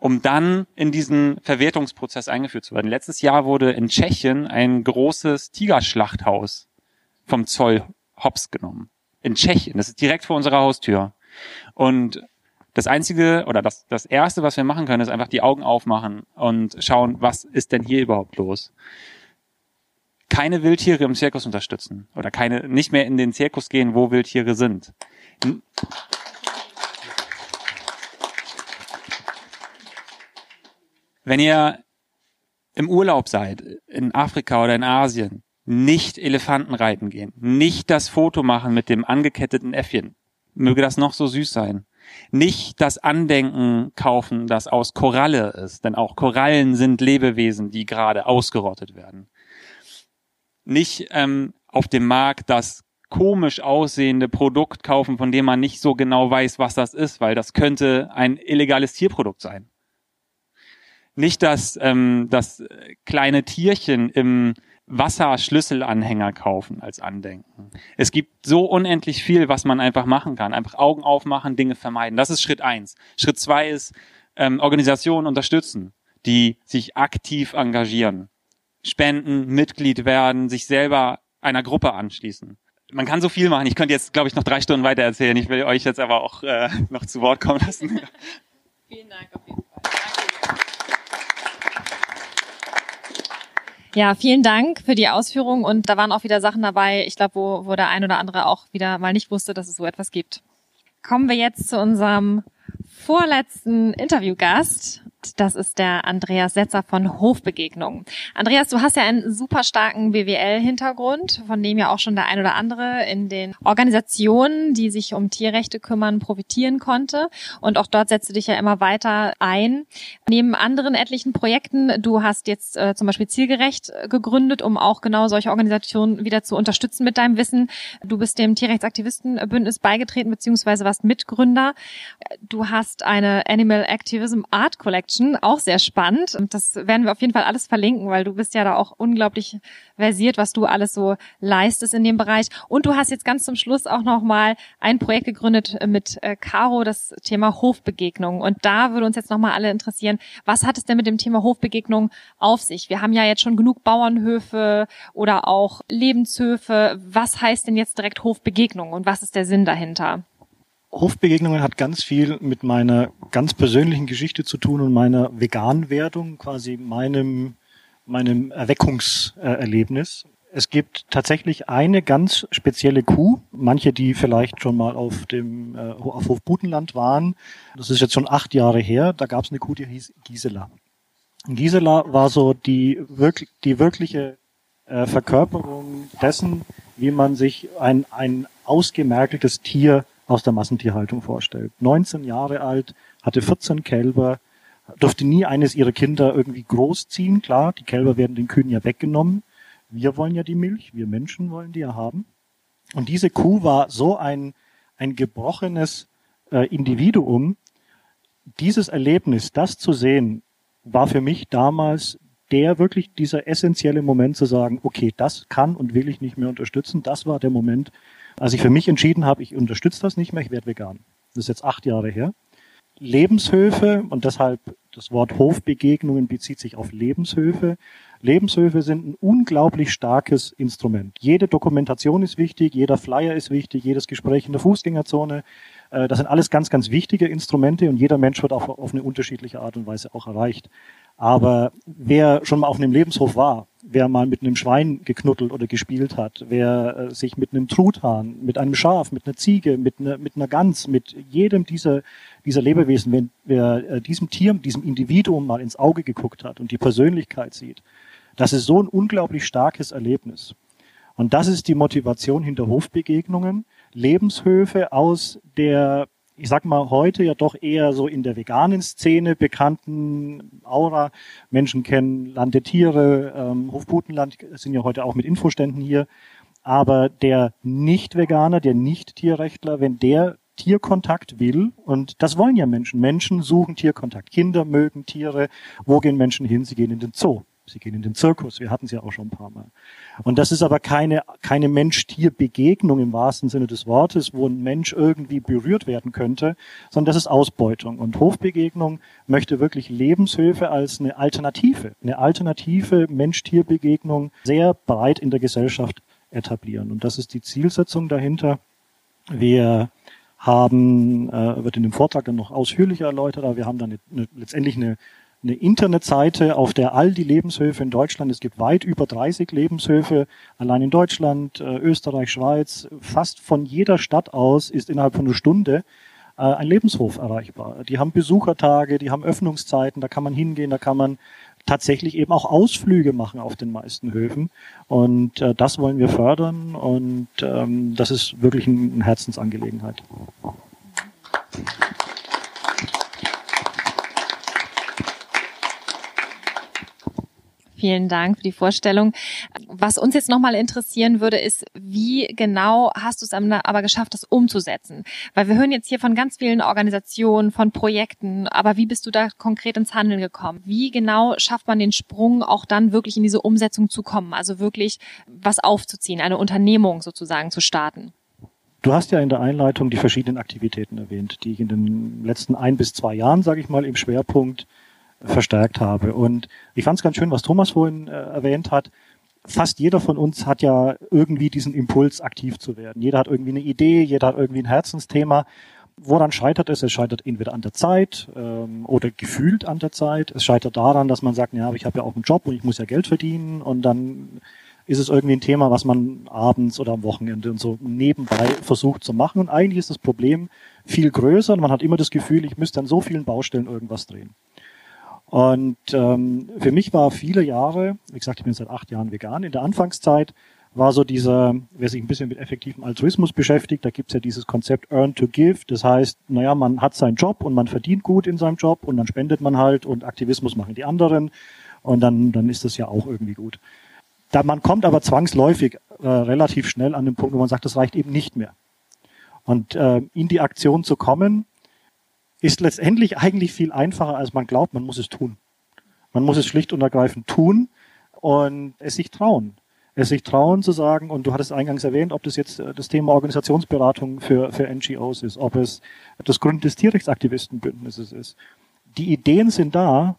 um dann in diesen Verwertungsprozess eingeführt zu werden. Letztes Jahr wurde in Tschechien ein großes Tigerschlachthaus vom Zoll hops genommen. In Tschechien. Das ist direkt vor unserer Haustür. Und das einzige oder das, das erste, was wir machen können, ist einfach die Augen aufmachen und schauen, was ist denn hier überhaupt los? Keine Wildtiere im Zirkus unterstützen oder keine, nicht mehr in den Zirkus gehen, wo Wildtiere sind. Wenn ihr im Urlaub seid, in Afrika oder in Asien, nicht Elefanten reiten gehen, nicht das Foto machen mit dem angeketteten Äffchen, möge das noch so süß sein. Nicht das Andenken kaufen, das aus Koralle ist, denn auch Korallen sind Lebewesen, die gerade ausgerottet werden. Nicht ähm, auf dem Markt das komisch aussehende Produkt kaufen, von dem man nicht so genau weiß, was das ist, weil das könnte ein illegales Tierprodukt sein nicht das, ähm, das kleine Tierchen im Wasserschlüsselanhänger kaufen als Andenken. Es gibt so unendlich viel, was man einfach machen kann. Einfach Augen aufmachen, Dinge vermeiden. Das ist Schritt eins. Schritt zwei ist ähm, Organisationen unterstützen, die sich aktiv engagieren, spenden, Mitglied werden, sich selber einer Gruppe anschließen. Man kann so viel machen. Ich könnte jetzt, glaube ich, noch drei Stunden weiter erzählen. Ich will euch jetzt aber auch äh, noch zu Wort kommen lassen. Vielen Dank auf jeden Fall. Ja, vielen Dank für die Ausführung und da waren auch wieder Sachen dabei, ich glaube, wo, wo der ein oder andere auch wieder mal nicht wusste, dass es so etwas gibt. Kommen wir jetzt zu unserem vorletzten Interviewgast das ist der Andreas Setzer von Hofbegegnung. Andreas, du hast ja einen super starken BWL-Hintergrund, von dem ja auch schon der ein oder andere in den Organisationen, die sich um Tierrechte kümmern, profitieren konnte. Und auch dort setzt du dich ja immer weiter ein. Neben anderen etlichen Projekten, du hast jetzt äh, zum Beispiel Zielgerecht äh, gegründet, um auch genau solche Organisationen wieder zu unterstützen mit deinem Wissen. Du bist dem Tierrechtsaktivistenbündnis beigetreten, beziehungsweise warst Mitgründer. Du hast eine Animal Activism Art Collection Action, auch sehr spannend. Und das werden wir auf jeden Fall alles verlinken, weil du bist ja da auch unglaublich versiert, was du alles so leistest in dem Bereich. Und du hast jetzt ganz zum Schluss auch nochmal ein Projekt gegründet mit äh, Caro, das Thema Hofbegegnung. Und da würde uns jetzt nochmal alle interessieren, was hat es denn mit dem Thema Hofbegegnung auf sich? Wir haben ja jetzt schon genug Bauernhöfe oder auch Lebenshöfe. Was heißt denn jetzt direkt Hofbegegnung und was ist der Sinn dahinter? Hofbegegnungen hat ganz viel mit meiner ganz persönlichen Geschichte zu tun und meiner Veganwerdung, quasi meinem, meinem Erweckungserlebnis. Es gibt tatsächlich eine ganz spezielle Kuh, manche, die vielleicht schon mal auf dem äh, auf Hof Butenland waren. Das ist jetzt schon acht Jahre her. Da gab es eine Kuh, die hieß Gisela. Gisela war so die, wirklich, die wirkliche äh, Verkörperung dessen, wie man sich ein, ein ausgemerkeltes Tier aus der Massentierhaltung vorstellt. 19 Jahre alt, hatte 14 Kälber, durfte nie eines ihrer Kinder irgendwie großziehen. Klar, die Kälber werden den Kühen ja weggenommen. Wir wollen ja die Milch, wir Menschen wollen die ja haben. Und diese Kuh war so ein, ein gebrochenes äh, Individuum. Dieses Erlebnis, das zu sehen, war für mich damals der wirklich dieser essentielle Moment zu sagen, okay, das kann und will ich nicht mehr unterstützen. Das war der Moment, als ich für mich entschieden habe, ich unterstütze das nicht mehr, ich werde vegan. Das ist jetzt acht Jahre her. Lebenshöfe und deshalb das Wort Hofbegegnungen bezieht sich auf Lebenshöfe. Lebenshöfe sind ein unglaublich starkes Instrument. Jede Dokumentation ist wichtig, jeder Flyer ist wichtig, jedes Gespräch in der Fußgängerzone. Äh, das sind alles ganz, ganz wichtige Instrumente und jeder Mensch wird auch auf eine unterschiedliche Art und Weise auch erreicht. Aber wer schon mal auf einem Lebenshof war, wer mal mit einem Schwein geknuddelt oder gespielt hat, wer äh, sich mit einem Truthahn, mit einem Schaf, mit einer Ziege, mit einer, mit einer Gans, mit jedem dieser, dieser Lebewesen, wenn wer äh, diesem Tier, diesem Individuum mal ins Auge geguckt hat und die Persönlichkeit sieht, das ist so ein unglaublich starkes Erlebnis. Und das ist die Motivation hinter Hofbegegnungen, Lebenshöfe aus der ich sag mal, heute ja doch eher so in der veganen Szene bekannten Aura. Menschen kennen Land der Tiere, ähm, Hofputenland sind ja heute auch mit Infoständen hier. Aber der Nicht-Veganer, der Nicht-Tierrechtler, wenn der Tierkontakt will, und das wollen ja Menschen. Menschen suchen Tierkontakt. Kinder mögen Tiere. Wo gehen Menschen hin? Sie gehen in den Zoo. Sie gehen in den Zirkus. Wir hatten es ja auch schon ein paar Mal. Und das ist aber keine, keine Mensch-Tier-Begegnung im wahrsten Sinne des Wortes, wo ein Mensch irgendwie berührt werden könnte, sondern das ist Ausbeutung. Und Hofbegegnung möchte wirklich Lebenshöfe als eine Alternative, eine alternative Mensch-Tier-Begegnung sehr breit in der Gesellschaft etablieren. Und das ist die Zielsetzung dahinter. Wir haben, äh, wird in dem Vortrag dann noch ausführlicher erläutert, aber wir haben dann eine, eine, letztendlich eine eine Internetseite, auf der all die Lebenshöfe in Deutschland, es gibt weit über 30 Lebenshöfe, allein in Deutschland, äh, Österreich, Schweiz, fast von jeder Stadt aus ist innerhalb von einer Stunde äh, ein Lebenshof erreichbar. Die haben Besuchertage, die haben Öffnungszeiten, da kann man hingehen, da kann man tatsächlich eben auch Ausflüge machen auf den meisten Höfen. Und äh, das wollen wir fördern und ähm, das ist wirklich eine Herzensangelegenheit. Vielen Dank für die Vorstellung. Was uns jetzt nochmal interessieren würde, ist, wie genau hast du es aber geschafft, das umzusetzen? Weil wir hören jetzt hier von ganz vielen Organisationen, von Projekten, aber wie bist du da konkret ins Handeln gekommen? Wie genau schafft man den Sprung, auch dann wirklich in diese Umsetzung zu kommen? Also wirklich was aufzuziehen, eine Unternehmung sozusagen zu starten? Du hast ja in der Einleitung die verschiedenen Aktivitäten erwähnt, die ich in den letzten ein bis zwei Jahren, sage ich mal, im Schwerpunkt verstärkt habe. Und ich fand es ganz schön, was Thomas vorhin äh, erwähnt hat. Fast jeder von uns hat ja irgendwie diesen Impuls, aktiv zu werden. Jeder hat irgendwie eine Idee, jeder hat irgendwie ein Herzensthema. Woran scheitert es? Es scheitert entweder an der Zeit ähm, oder gefühlt an der Zeit. Es scheitert daran, dass man sagt, ja, aber ich habe ja auch einen Job und ich muss ja Geld verdienen und dann ist es irgendwie ein Thema, was man abends oder am Wochenende und so nebenbei versucht zu machen. Und eigentlich ist das Problem viel größer und man hat immer das Gefühl, ich müsste an so vielen Baustellen irgendwas drehen. Und ähm, für mich war viele Jahre, wie gesagt, ich bin seit acht Jahren vegan, in der Anfangszeit war so dieser, wer sich ein bisschen mit effektivem Altruismus beschäftigt, da gibt's ja dieses Konzept Earn to Give. Das heißt, naja, man hat seinen Job und man verdient gut in seinem Job und dann spendet man halt und Aktivismus machen die anderen und dann, dann ist das ja auch irgendwie gut. Da man kommt aber zwangsläufig äh, relativ schnell an den Punkt, wo man sagt, das reicht eben nicht mehr. Und äh, in die Aktion zu kommen, ist letztendlich eigentlich viel einfacher, als man glaubt. Man muss es tun. Man muss es schlicht und ergreifend tun und es sich trauen. Es sich trauen zu sagen, und du hattest eingangs erwähnt, ob das jetzt äh, das Thema Organisationsberatung für, für NGOs ist, ob es das Grund des Tierrechtsaktivistenbündnisses ist. Die Ideen sind da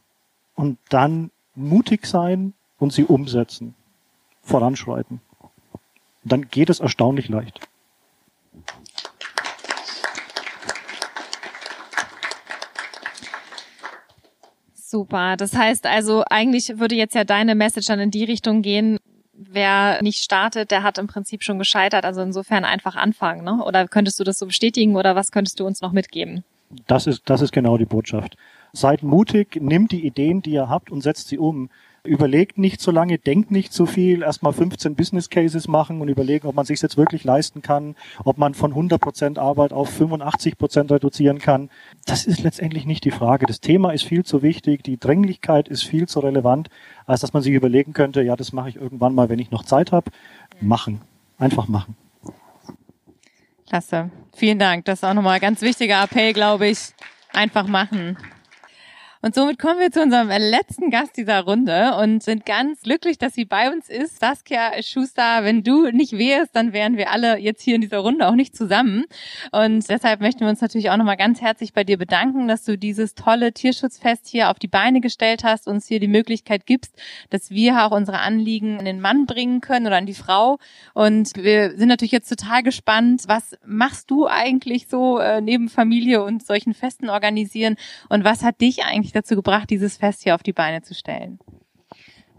und dann mutig sein und sie umsetzen, voranschreiten. dann geht es erstaunlich leicht. Super. Das heißt also, eigentlich würde jetzt ja deine Message dann in die Richtung gehen, wer nicht startet, der hat im Prinzip schon gescheitert. Also insofern einfach anfangen, ne? Oder könntest du das so bestätigen oder was könntest du uns noch mitgeben? Das ist, das ist genau die Botschaft. Seid mutig, nimmt die Ideen, die ihr habt und setzt sie um überlegt nicht so lange, denkt nicht so viel, erstmal 15 Business Cases machen und überlegen, ob man sich jetzt wirklich leisten kann, ob man von 100 Prozent Arbeit auf 85 Prozent reduzieren kann. Das ist letztendlich nicht die Frage. Das Thema ist viel zu wichtig, die Dringlichkeit ist viel zu relevant, als dass man sich überlegen könnte, ja, das mache ich irgendwann mal, wenn ich noch Zeit habe. Machen. Einfach machen. Klasse. Vielen Dank. Das ist auch nochmal ein ganz wichtiger Appell, glaube ich. Einfach machen. Und somit kommen wir zu unserem letzten Gast dieser Runde und sind ganz glücklich, dass sie bei uns ist. Saskia Schuster, wenn du nicht wärst, dann wären wir alle jetzt hier in dieser Runde auch nicht zusammen. Und deshalb möchten wir uns natürlich auch nochmal ganz herzlich bei dir bedanken, dass du dieses tolle Tierschutzfest hier auf die Beine gestellt hast, uns hier die Möglichkeit gibst, dass wir auch unsere Anliegen an den Mann bringen können oder an die Frau. Und wir sind natürlich jetzt total gespannt, was machst du eigentlich so äh, neben Familie und solchen Festen organisieren und was hat dich eigentlich dazu gebracht, dieses Fest hier auf die Beine zu stellen?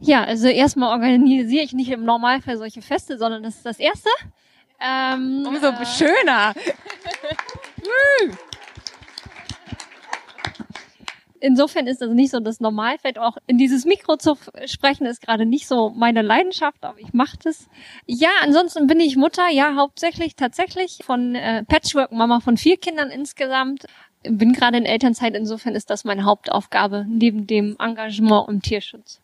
Ja, also erstmal organisiere ich nicht im Normalfall solche Feste, sondern das ist das erste. Ähm, Umso äh, schöner. Insofern ist das nicht so das Normalfeld. Auch in dieses Mikro zu sprechen ist gerade nicht so meine Leidenschaft, aber ich mache das. Ja, ansonsten bin ich Mutter, ja, hauptsächlich tatsächlich von äh, Patchwork-Mama von vier Kindern insgesamt. Bin gerade in Elternzeit, insofern ist das meine Hauptaufgabe neben dem Engagement im Tierschutz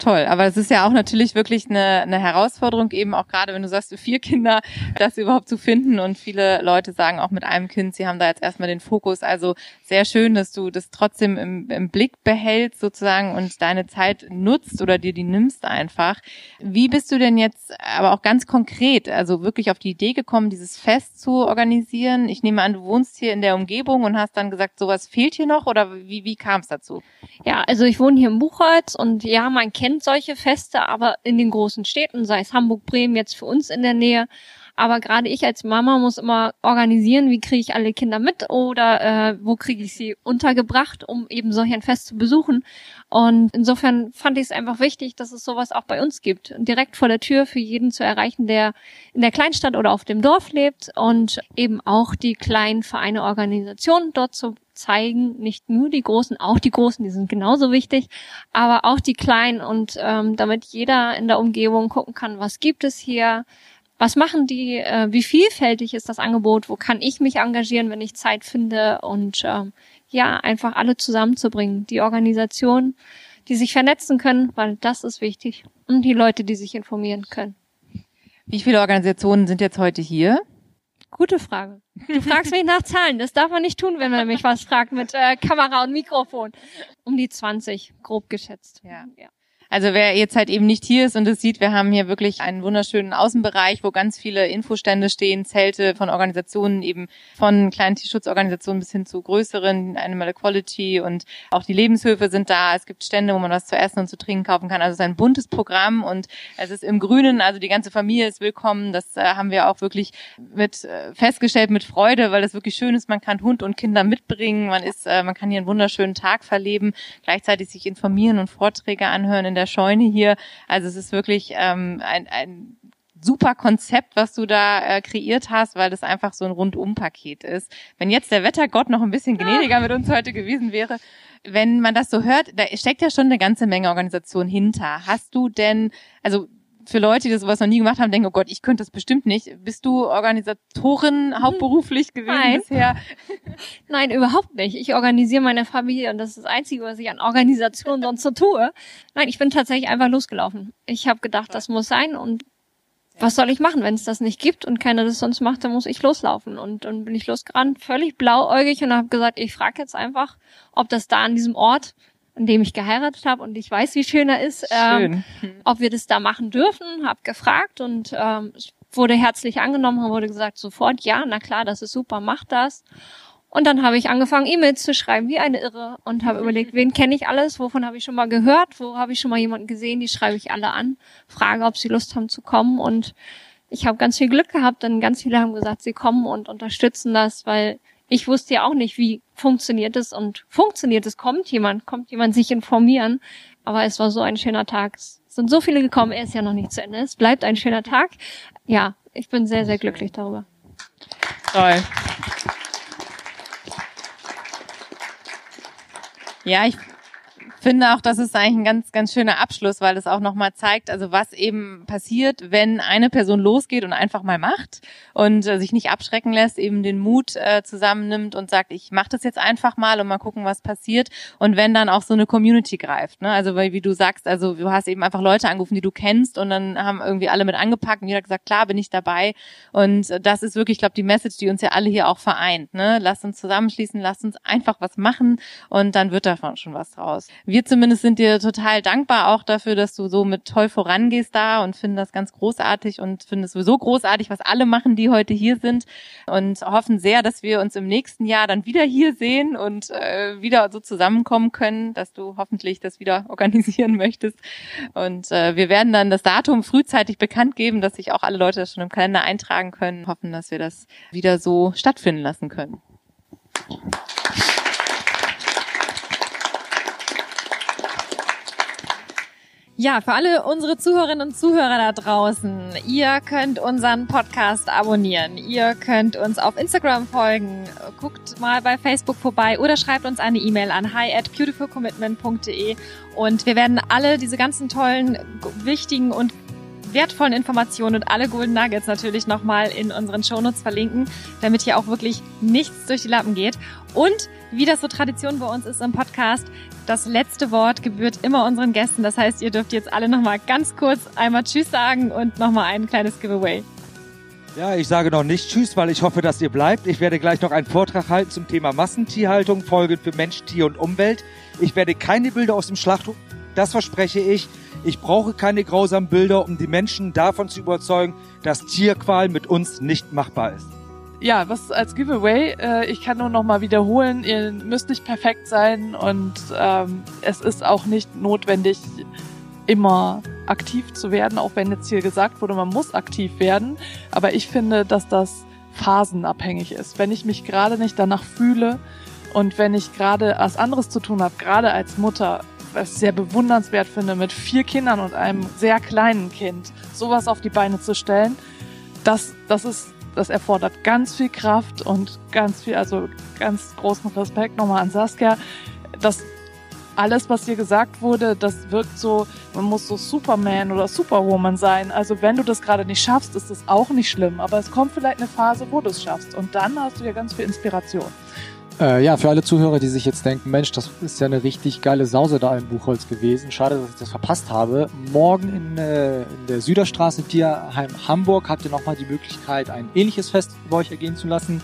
toll. Aber es ist ja auch natürlich wirklich eine, eine Herausforderung, eben auch gerade wenn du sagst, du vier Kinder, das überhaupt zu finden. Und viele Leute sagen auch mit einem Kind, sie haben da jetzt erstmal den Fokus. Also sehr schön, dass du das trotzdem im, im Blick behältst sozusagen und deine Zeit nutzt oder dir die nimmst einfach. Wie bist du denn jetzt aber auch ganz konkret, also wirklich auf die Idee gekommen, dieses Fest zu organisieren? Ich nehme an, du wohnst hier in der Umgebung und hast dann gesagt, sowas fehlt hier noch oder wie, wie kam es dazu? Ja, also ich wohne hier in Buchholz und ja, man kennt kennt solche Feste, aber in den großen Städten, sei es Hamburg, Bremen, jetzt für uns in der Nähe. Aber gerade ich als Mama muss immer organisieren, wie kriege ich alle Kinder mit oder äh, wo kriege ich sie untergebracht, um eben solch ein Fest zu besuchen. Und insofern fand ich es einfach wichtig, dass es sowas auch bei uns gibt. Direkt vor der Tür für jeden zu erreichen, der in der Kleinstadt oder auf dem Dorf lebt und eben auch die kleinen Vereine, Organisationen dort zu zeigen, nicht nur die Großen, auch die Großen, die sind genauso wichtig, aber auch die Kleinen und ähm, damit jeder in der Umgebung gucken kann, was gibt es hier, was machen die, äh, wie vielfältig ist das Angebot, wo kann ich mich engagieren, wenn ich Zeit finde und ähm, ja, einfach alle zusammenzubringen, die Organisation, die sich vernetzen können, weil das ist wichtig und die Leute, die sich informieren können. Wie viele Organisationen sind jetzt heute hier? Gute Frage. Du fragst mich nach Zahlen. Das darf man nicht tun, wenn man mich was fragt mit äh, Kamera und Mikrofon. Um die 20, grob geschätzt. Ja. ja. Also wer jetzt halt eben nicht hier ist und es sieht, wir haben hier wirklich einen wunderschönen Außenbereich, wo ganz viele Infostände stehen, Zelte von Organisationen, eben von kleinen Tierschutzorganisationen bis hin zu größeren, Animal Equality und auch die Lebenshöfe sind da. Es gibt Stände, wo man was zu essen und zu trinken kaufen kann. Also es ist ein buntes Programm und es ist im Grünen, also die ganze Familie ist willkommen. Das äh, haben wir auch wirklich mit äh, festgestellt mit Freude, weil das wirklich schön ist. Man kann Hund und Kinder mitbringen. Man ist, äh, man kann hier einen wunderschönen Tag verleben, gleichzeitig sich informieren und Vorträge anhören in der der Scheune hier. Also es ist wirklich ähm, ein, ein super Konzept, was du da äh, kreiert hast, weil das einfach so ein Rundum-Paket ist. Wenn jetzt der Wettergott noch ein bisschen gnädiger mit uns heute gewesen wäre, wenn man das so hört, da steckt ja schon eine ganze Menge Organisation hinter. Hast du denn, also für Leute, die sowas noch nie gemacht haben, denken, oh Gott, ich könnte das bestimmt nicht. Bist du Organisatorin hauptberuflich gewesen Nein. bisher? Nein, überhaupt nicht. Ich organisiere meine Familie und das ist das Einzige, was ich an Organisation sonst so tue. Nein, ich bin tatsächlich einfach losgelaufen. Ich habe gedacht, das muss sein und was soll ich machen, wenn es das nicht gibt und keiner das sonst macht, dann muss ich loslaufen. Und dann bin ich losgerannt, völlig blauäugig und habe gesagt, ich frage jetzt einfach, ob das da an diesem Ort in dem ich geheiratet habe und ich weiß, wie schön er ist, ähm, ob wir das da machen dürfen, habe gefragt und ähm, es wurde herzlich angenommen, wurde gesagt sofort, ja, na klar, das ist super, mach das. Und dann habe ich angefangen, E-Mails zu schreiben, wie eine Irre, und habe überlegt, wen kenne ich alles, wovon habe ich schon mal gehört, wo habe ich schon mal jemanden gesehen, die schreibe ich alle an, frage, ob sie Lust haben zu kommen. Und ich habe ganz viel Glück gehabt, denn ganz viele haben gesagt, sie kommen und unterstützen das, weil ich wusste ja auch nicht, wie funktioniert es und funktioniert es, kommt jemand, kommt jemand sich informieren. Aber es war so ein schöner Tag. Es sind so viele gekommen, er ist ja noch nicht zu Ende. Es bleibt ein schöner Tag. Ja, ich bin sehr, sehr glücklich darüber. Toll. Ja, ich finde auch, das ist eigentlich ein ganz, ganz schöner Abschluss, weil es auch nochmal zeigt, also was eben passiert, wenn eine Person losgeht und einfach mal macht und äh, sich nicht abschrecken lässt, eben den Mut äh, zusammennimmt und sagt, ich mache das jetzt einfach mal und mal gucken, was passiert. Und wenn dann auch so eine Community greift, ne? Also weil, wie du sagst, also du hast eben einfach Leute angerufen, die du kennst und dann haben irgendwie alle mit angepackt und jeder gesagt, klar, bin ich dabei. Und das ist wirklich, ich glaube, die Message, die uns ja alle hier auch vereint. Ne? Lasst uns zusammenschließen, lasst uns einfach was machen und dann wird davon schon was draus wir zumindest sind dir total dankbar auch dafür, dass du so mit toll vorangehst da und finden das ganz großartig und finden es sowieso großartig, was alle machen, die heute hier sind und hoffen sehr, dass wir uns im nächsten Jahr dann wieder hier sehen und äh, wieder so zusammenkommen können, dass du hoffentlich das wieder organisieren möchtest. Und äh, wir werden dann das Datum frühzeitig bekannt geben, dass sich auch alle Leute das schon im Kalender eintragen können, hoffen, dass wir das wieder so stattfinden lassen können. Ja, für alle unsere Zuhörerinnen und Zuhörer da draußen, ihr könnt unseren Podcast abonnieren, ihr könnt uns auf Instagram folgen, guckt mal bei Facebook vorbei oder schreibt uns eine E-Mail an hi at beautifulcommitment.de und wir werden alle diese ganzen tollen, wichtigen und wertvollen Informationen und alle Golden Nuggets natürlich nochmal in unseren Shownotes verlinken, damit hier auch wirklich nichts durch die Lappen geht. Und wie das so Tradition bei uns ist im Podcast, das letzte Wort gebührt immer unseren Gästen. Das heißt, ihr dürft jetzt alle nochmal ganz kurz einmal Tschüss sagen und nochmal ein kleines Giveaway. Ja, ich sage noch nicht Tschüss, weil ich hoffe, dass ihr bleibt. Ich werde gleich noch einen Vortrag halten zum Thema Massentierhaltung, Folgen für Mensch, Tier und Umwelt. Ich werde keine Bilder aus dem Schlachthof, das verspreche ich. Ich brauche keine grausamen Bilder, um die Menschen davon zu überzeugen, dass Tierqual mit uns nicht machbar ist ja, was als Giveaway, äh, ich kann nur noch mal wiederholen, ihr müsst nicht perfekt sein und ähm, es ist auch nicht notwendig, immer aktiv zu werden, auch wenn jetzt hier gesagt wurde, man muss aktiv werden. Aber ich finde, dass das phasenabhängig ist. Wenn ich mich gerade nicht danach fühle und wenn ich gerade was anderes zu tun habe, gerade als Mutter, was ich sehr bewundernswert finde, mit vier Kindern und einem sehr kleinen Kind sowas auf die Beine zu stellen, das, das ist das erfordert ganz viel Kraft und ganz viel, also ganz großen Respekt nochmal an Saskia. Das alles, was hier gesagt wurde, das wirkt so, man muss so Superman oder Superwoman sein. Also wenn du das gerade nicht schaffst, ist das auch nicht schlimm. Aber es kommt vielleicht eine Phase, wo du es schaffst. Und dann hast du ja ganz viel Inspiration. Äh, ja, für alle Zuhörer, die sich jetzt denken, Mensch, das ist ja eine richtig geile Sause da im Buchholz gewesen. Schade, dass ich das verpasst habe. Morgen in, äh, in der Süderstraße Tierheim Hamburg habt ihr nochmal die Möglichkeit, ein ähnliches Fest bei euch ergehen zu lassen.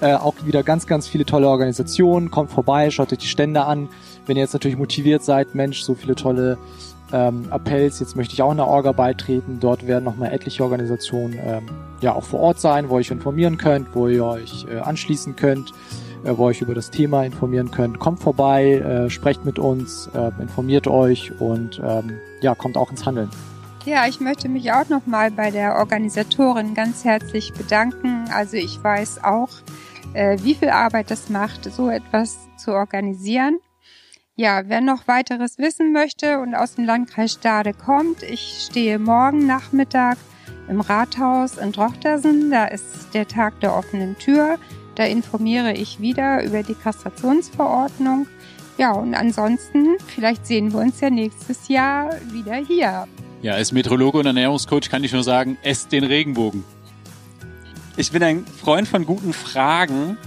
Äh, auch wieder ganz, ganz viele tolle Organisationen. Kommt vorbei, schaut euch die Stände an. Wenn ihr jetzt natürlich motiviert seid, Mensch, so viele tolle ähm, Appells, jetzt möchte ich auch in der Orga beitreten. Dort werden nochmal etliche Organisationen ähm, ja auch vor Ort sein, wo ihr euch informieren könnt, wo ihr euch äh, anschließen könnt äh, wo ihr euch über das Thema informieren könnt. Kommt vorbei, äh, sprecht mit uns, äh, informiert euch und ähm, ja, kommt auch ins Handeln. Ja, ich möchte mich auch nochmal bei der Organisatorin ganz herzlich bedanken. Also ich weiß auch, äh, wie viel Arbeit das macht, so etwas zu organisieren. Ja, wer noch weiteres wissen möchte und aus dem Landkreis Stade kommt, ich stehe morgen Nachmittag im Rathaus in Drochtersen. Da ist der Tag der offenen Tür. Da informiere ich wieder über die Kastrationsverordnung. Ja, und ansonsten, vielleicht sehen wir uns ja nächstes Jahr wieder hier. Ja, als Meteorologe und Ernährungscoach kann ich nur sagen, esst den Regenbogen. Ich bin ein Freund von guten Fragen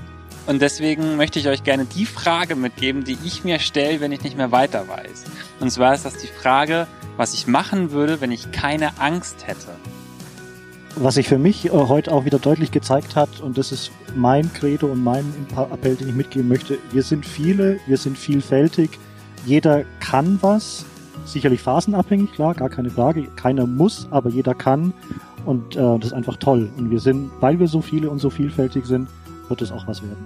und deswegen möchte ich euch gerne die Frage mitgeben, die ich mir stelle, wenn ich nicht mehr weiter weiß. Und zwar ist das die Frage, was ich machen würde, wenn ich keine Angst hätte was sich für mich äh, heute auch wieder deutlich gezeigt hat, und das ist mein Credo und mein Appell, den ich mitgeben möchte, wir sind viele, wir sind vielfältig, jeder kann was, sicherlich phasenabhängig, klar, gar keine Frage, keiner muss, aber jeder kann. Und äh, das ist einfach toll. Und wir sind, weil wir so viele und so vielfältig sind, wird es auch was werden.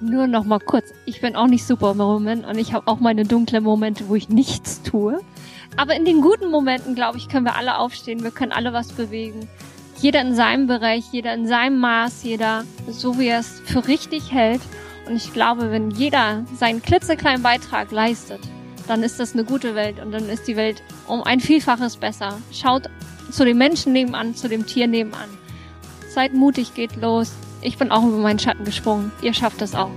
Nur noch mal kurz, ich bin auch nicht Superwoman und ich habe auch meine dunklen Momente, wo ich nichts tue. Aber in den guten Momenten, glaube ich, können wir alle aufstehen, wir können alle was bewegen jeder in seinem Bereich, jeder in seinem Maß, jeder so wie er es für richtig hält. Und ich glaube, wenn jeder seinen klitzekleinen Beitrag leistet, dann ist das eine gute Welt und dann ist die Welt um ein Vielfaches besser. Schaut zu dem Menschen nebenan, zu dem Tier nebenan. Seid mutig, geht los. Ich bin auch über meinen Schatten gesprungen. Ihr schafft es auch.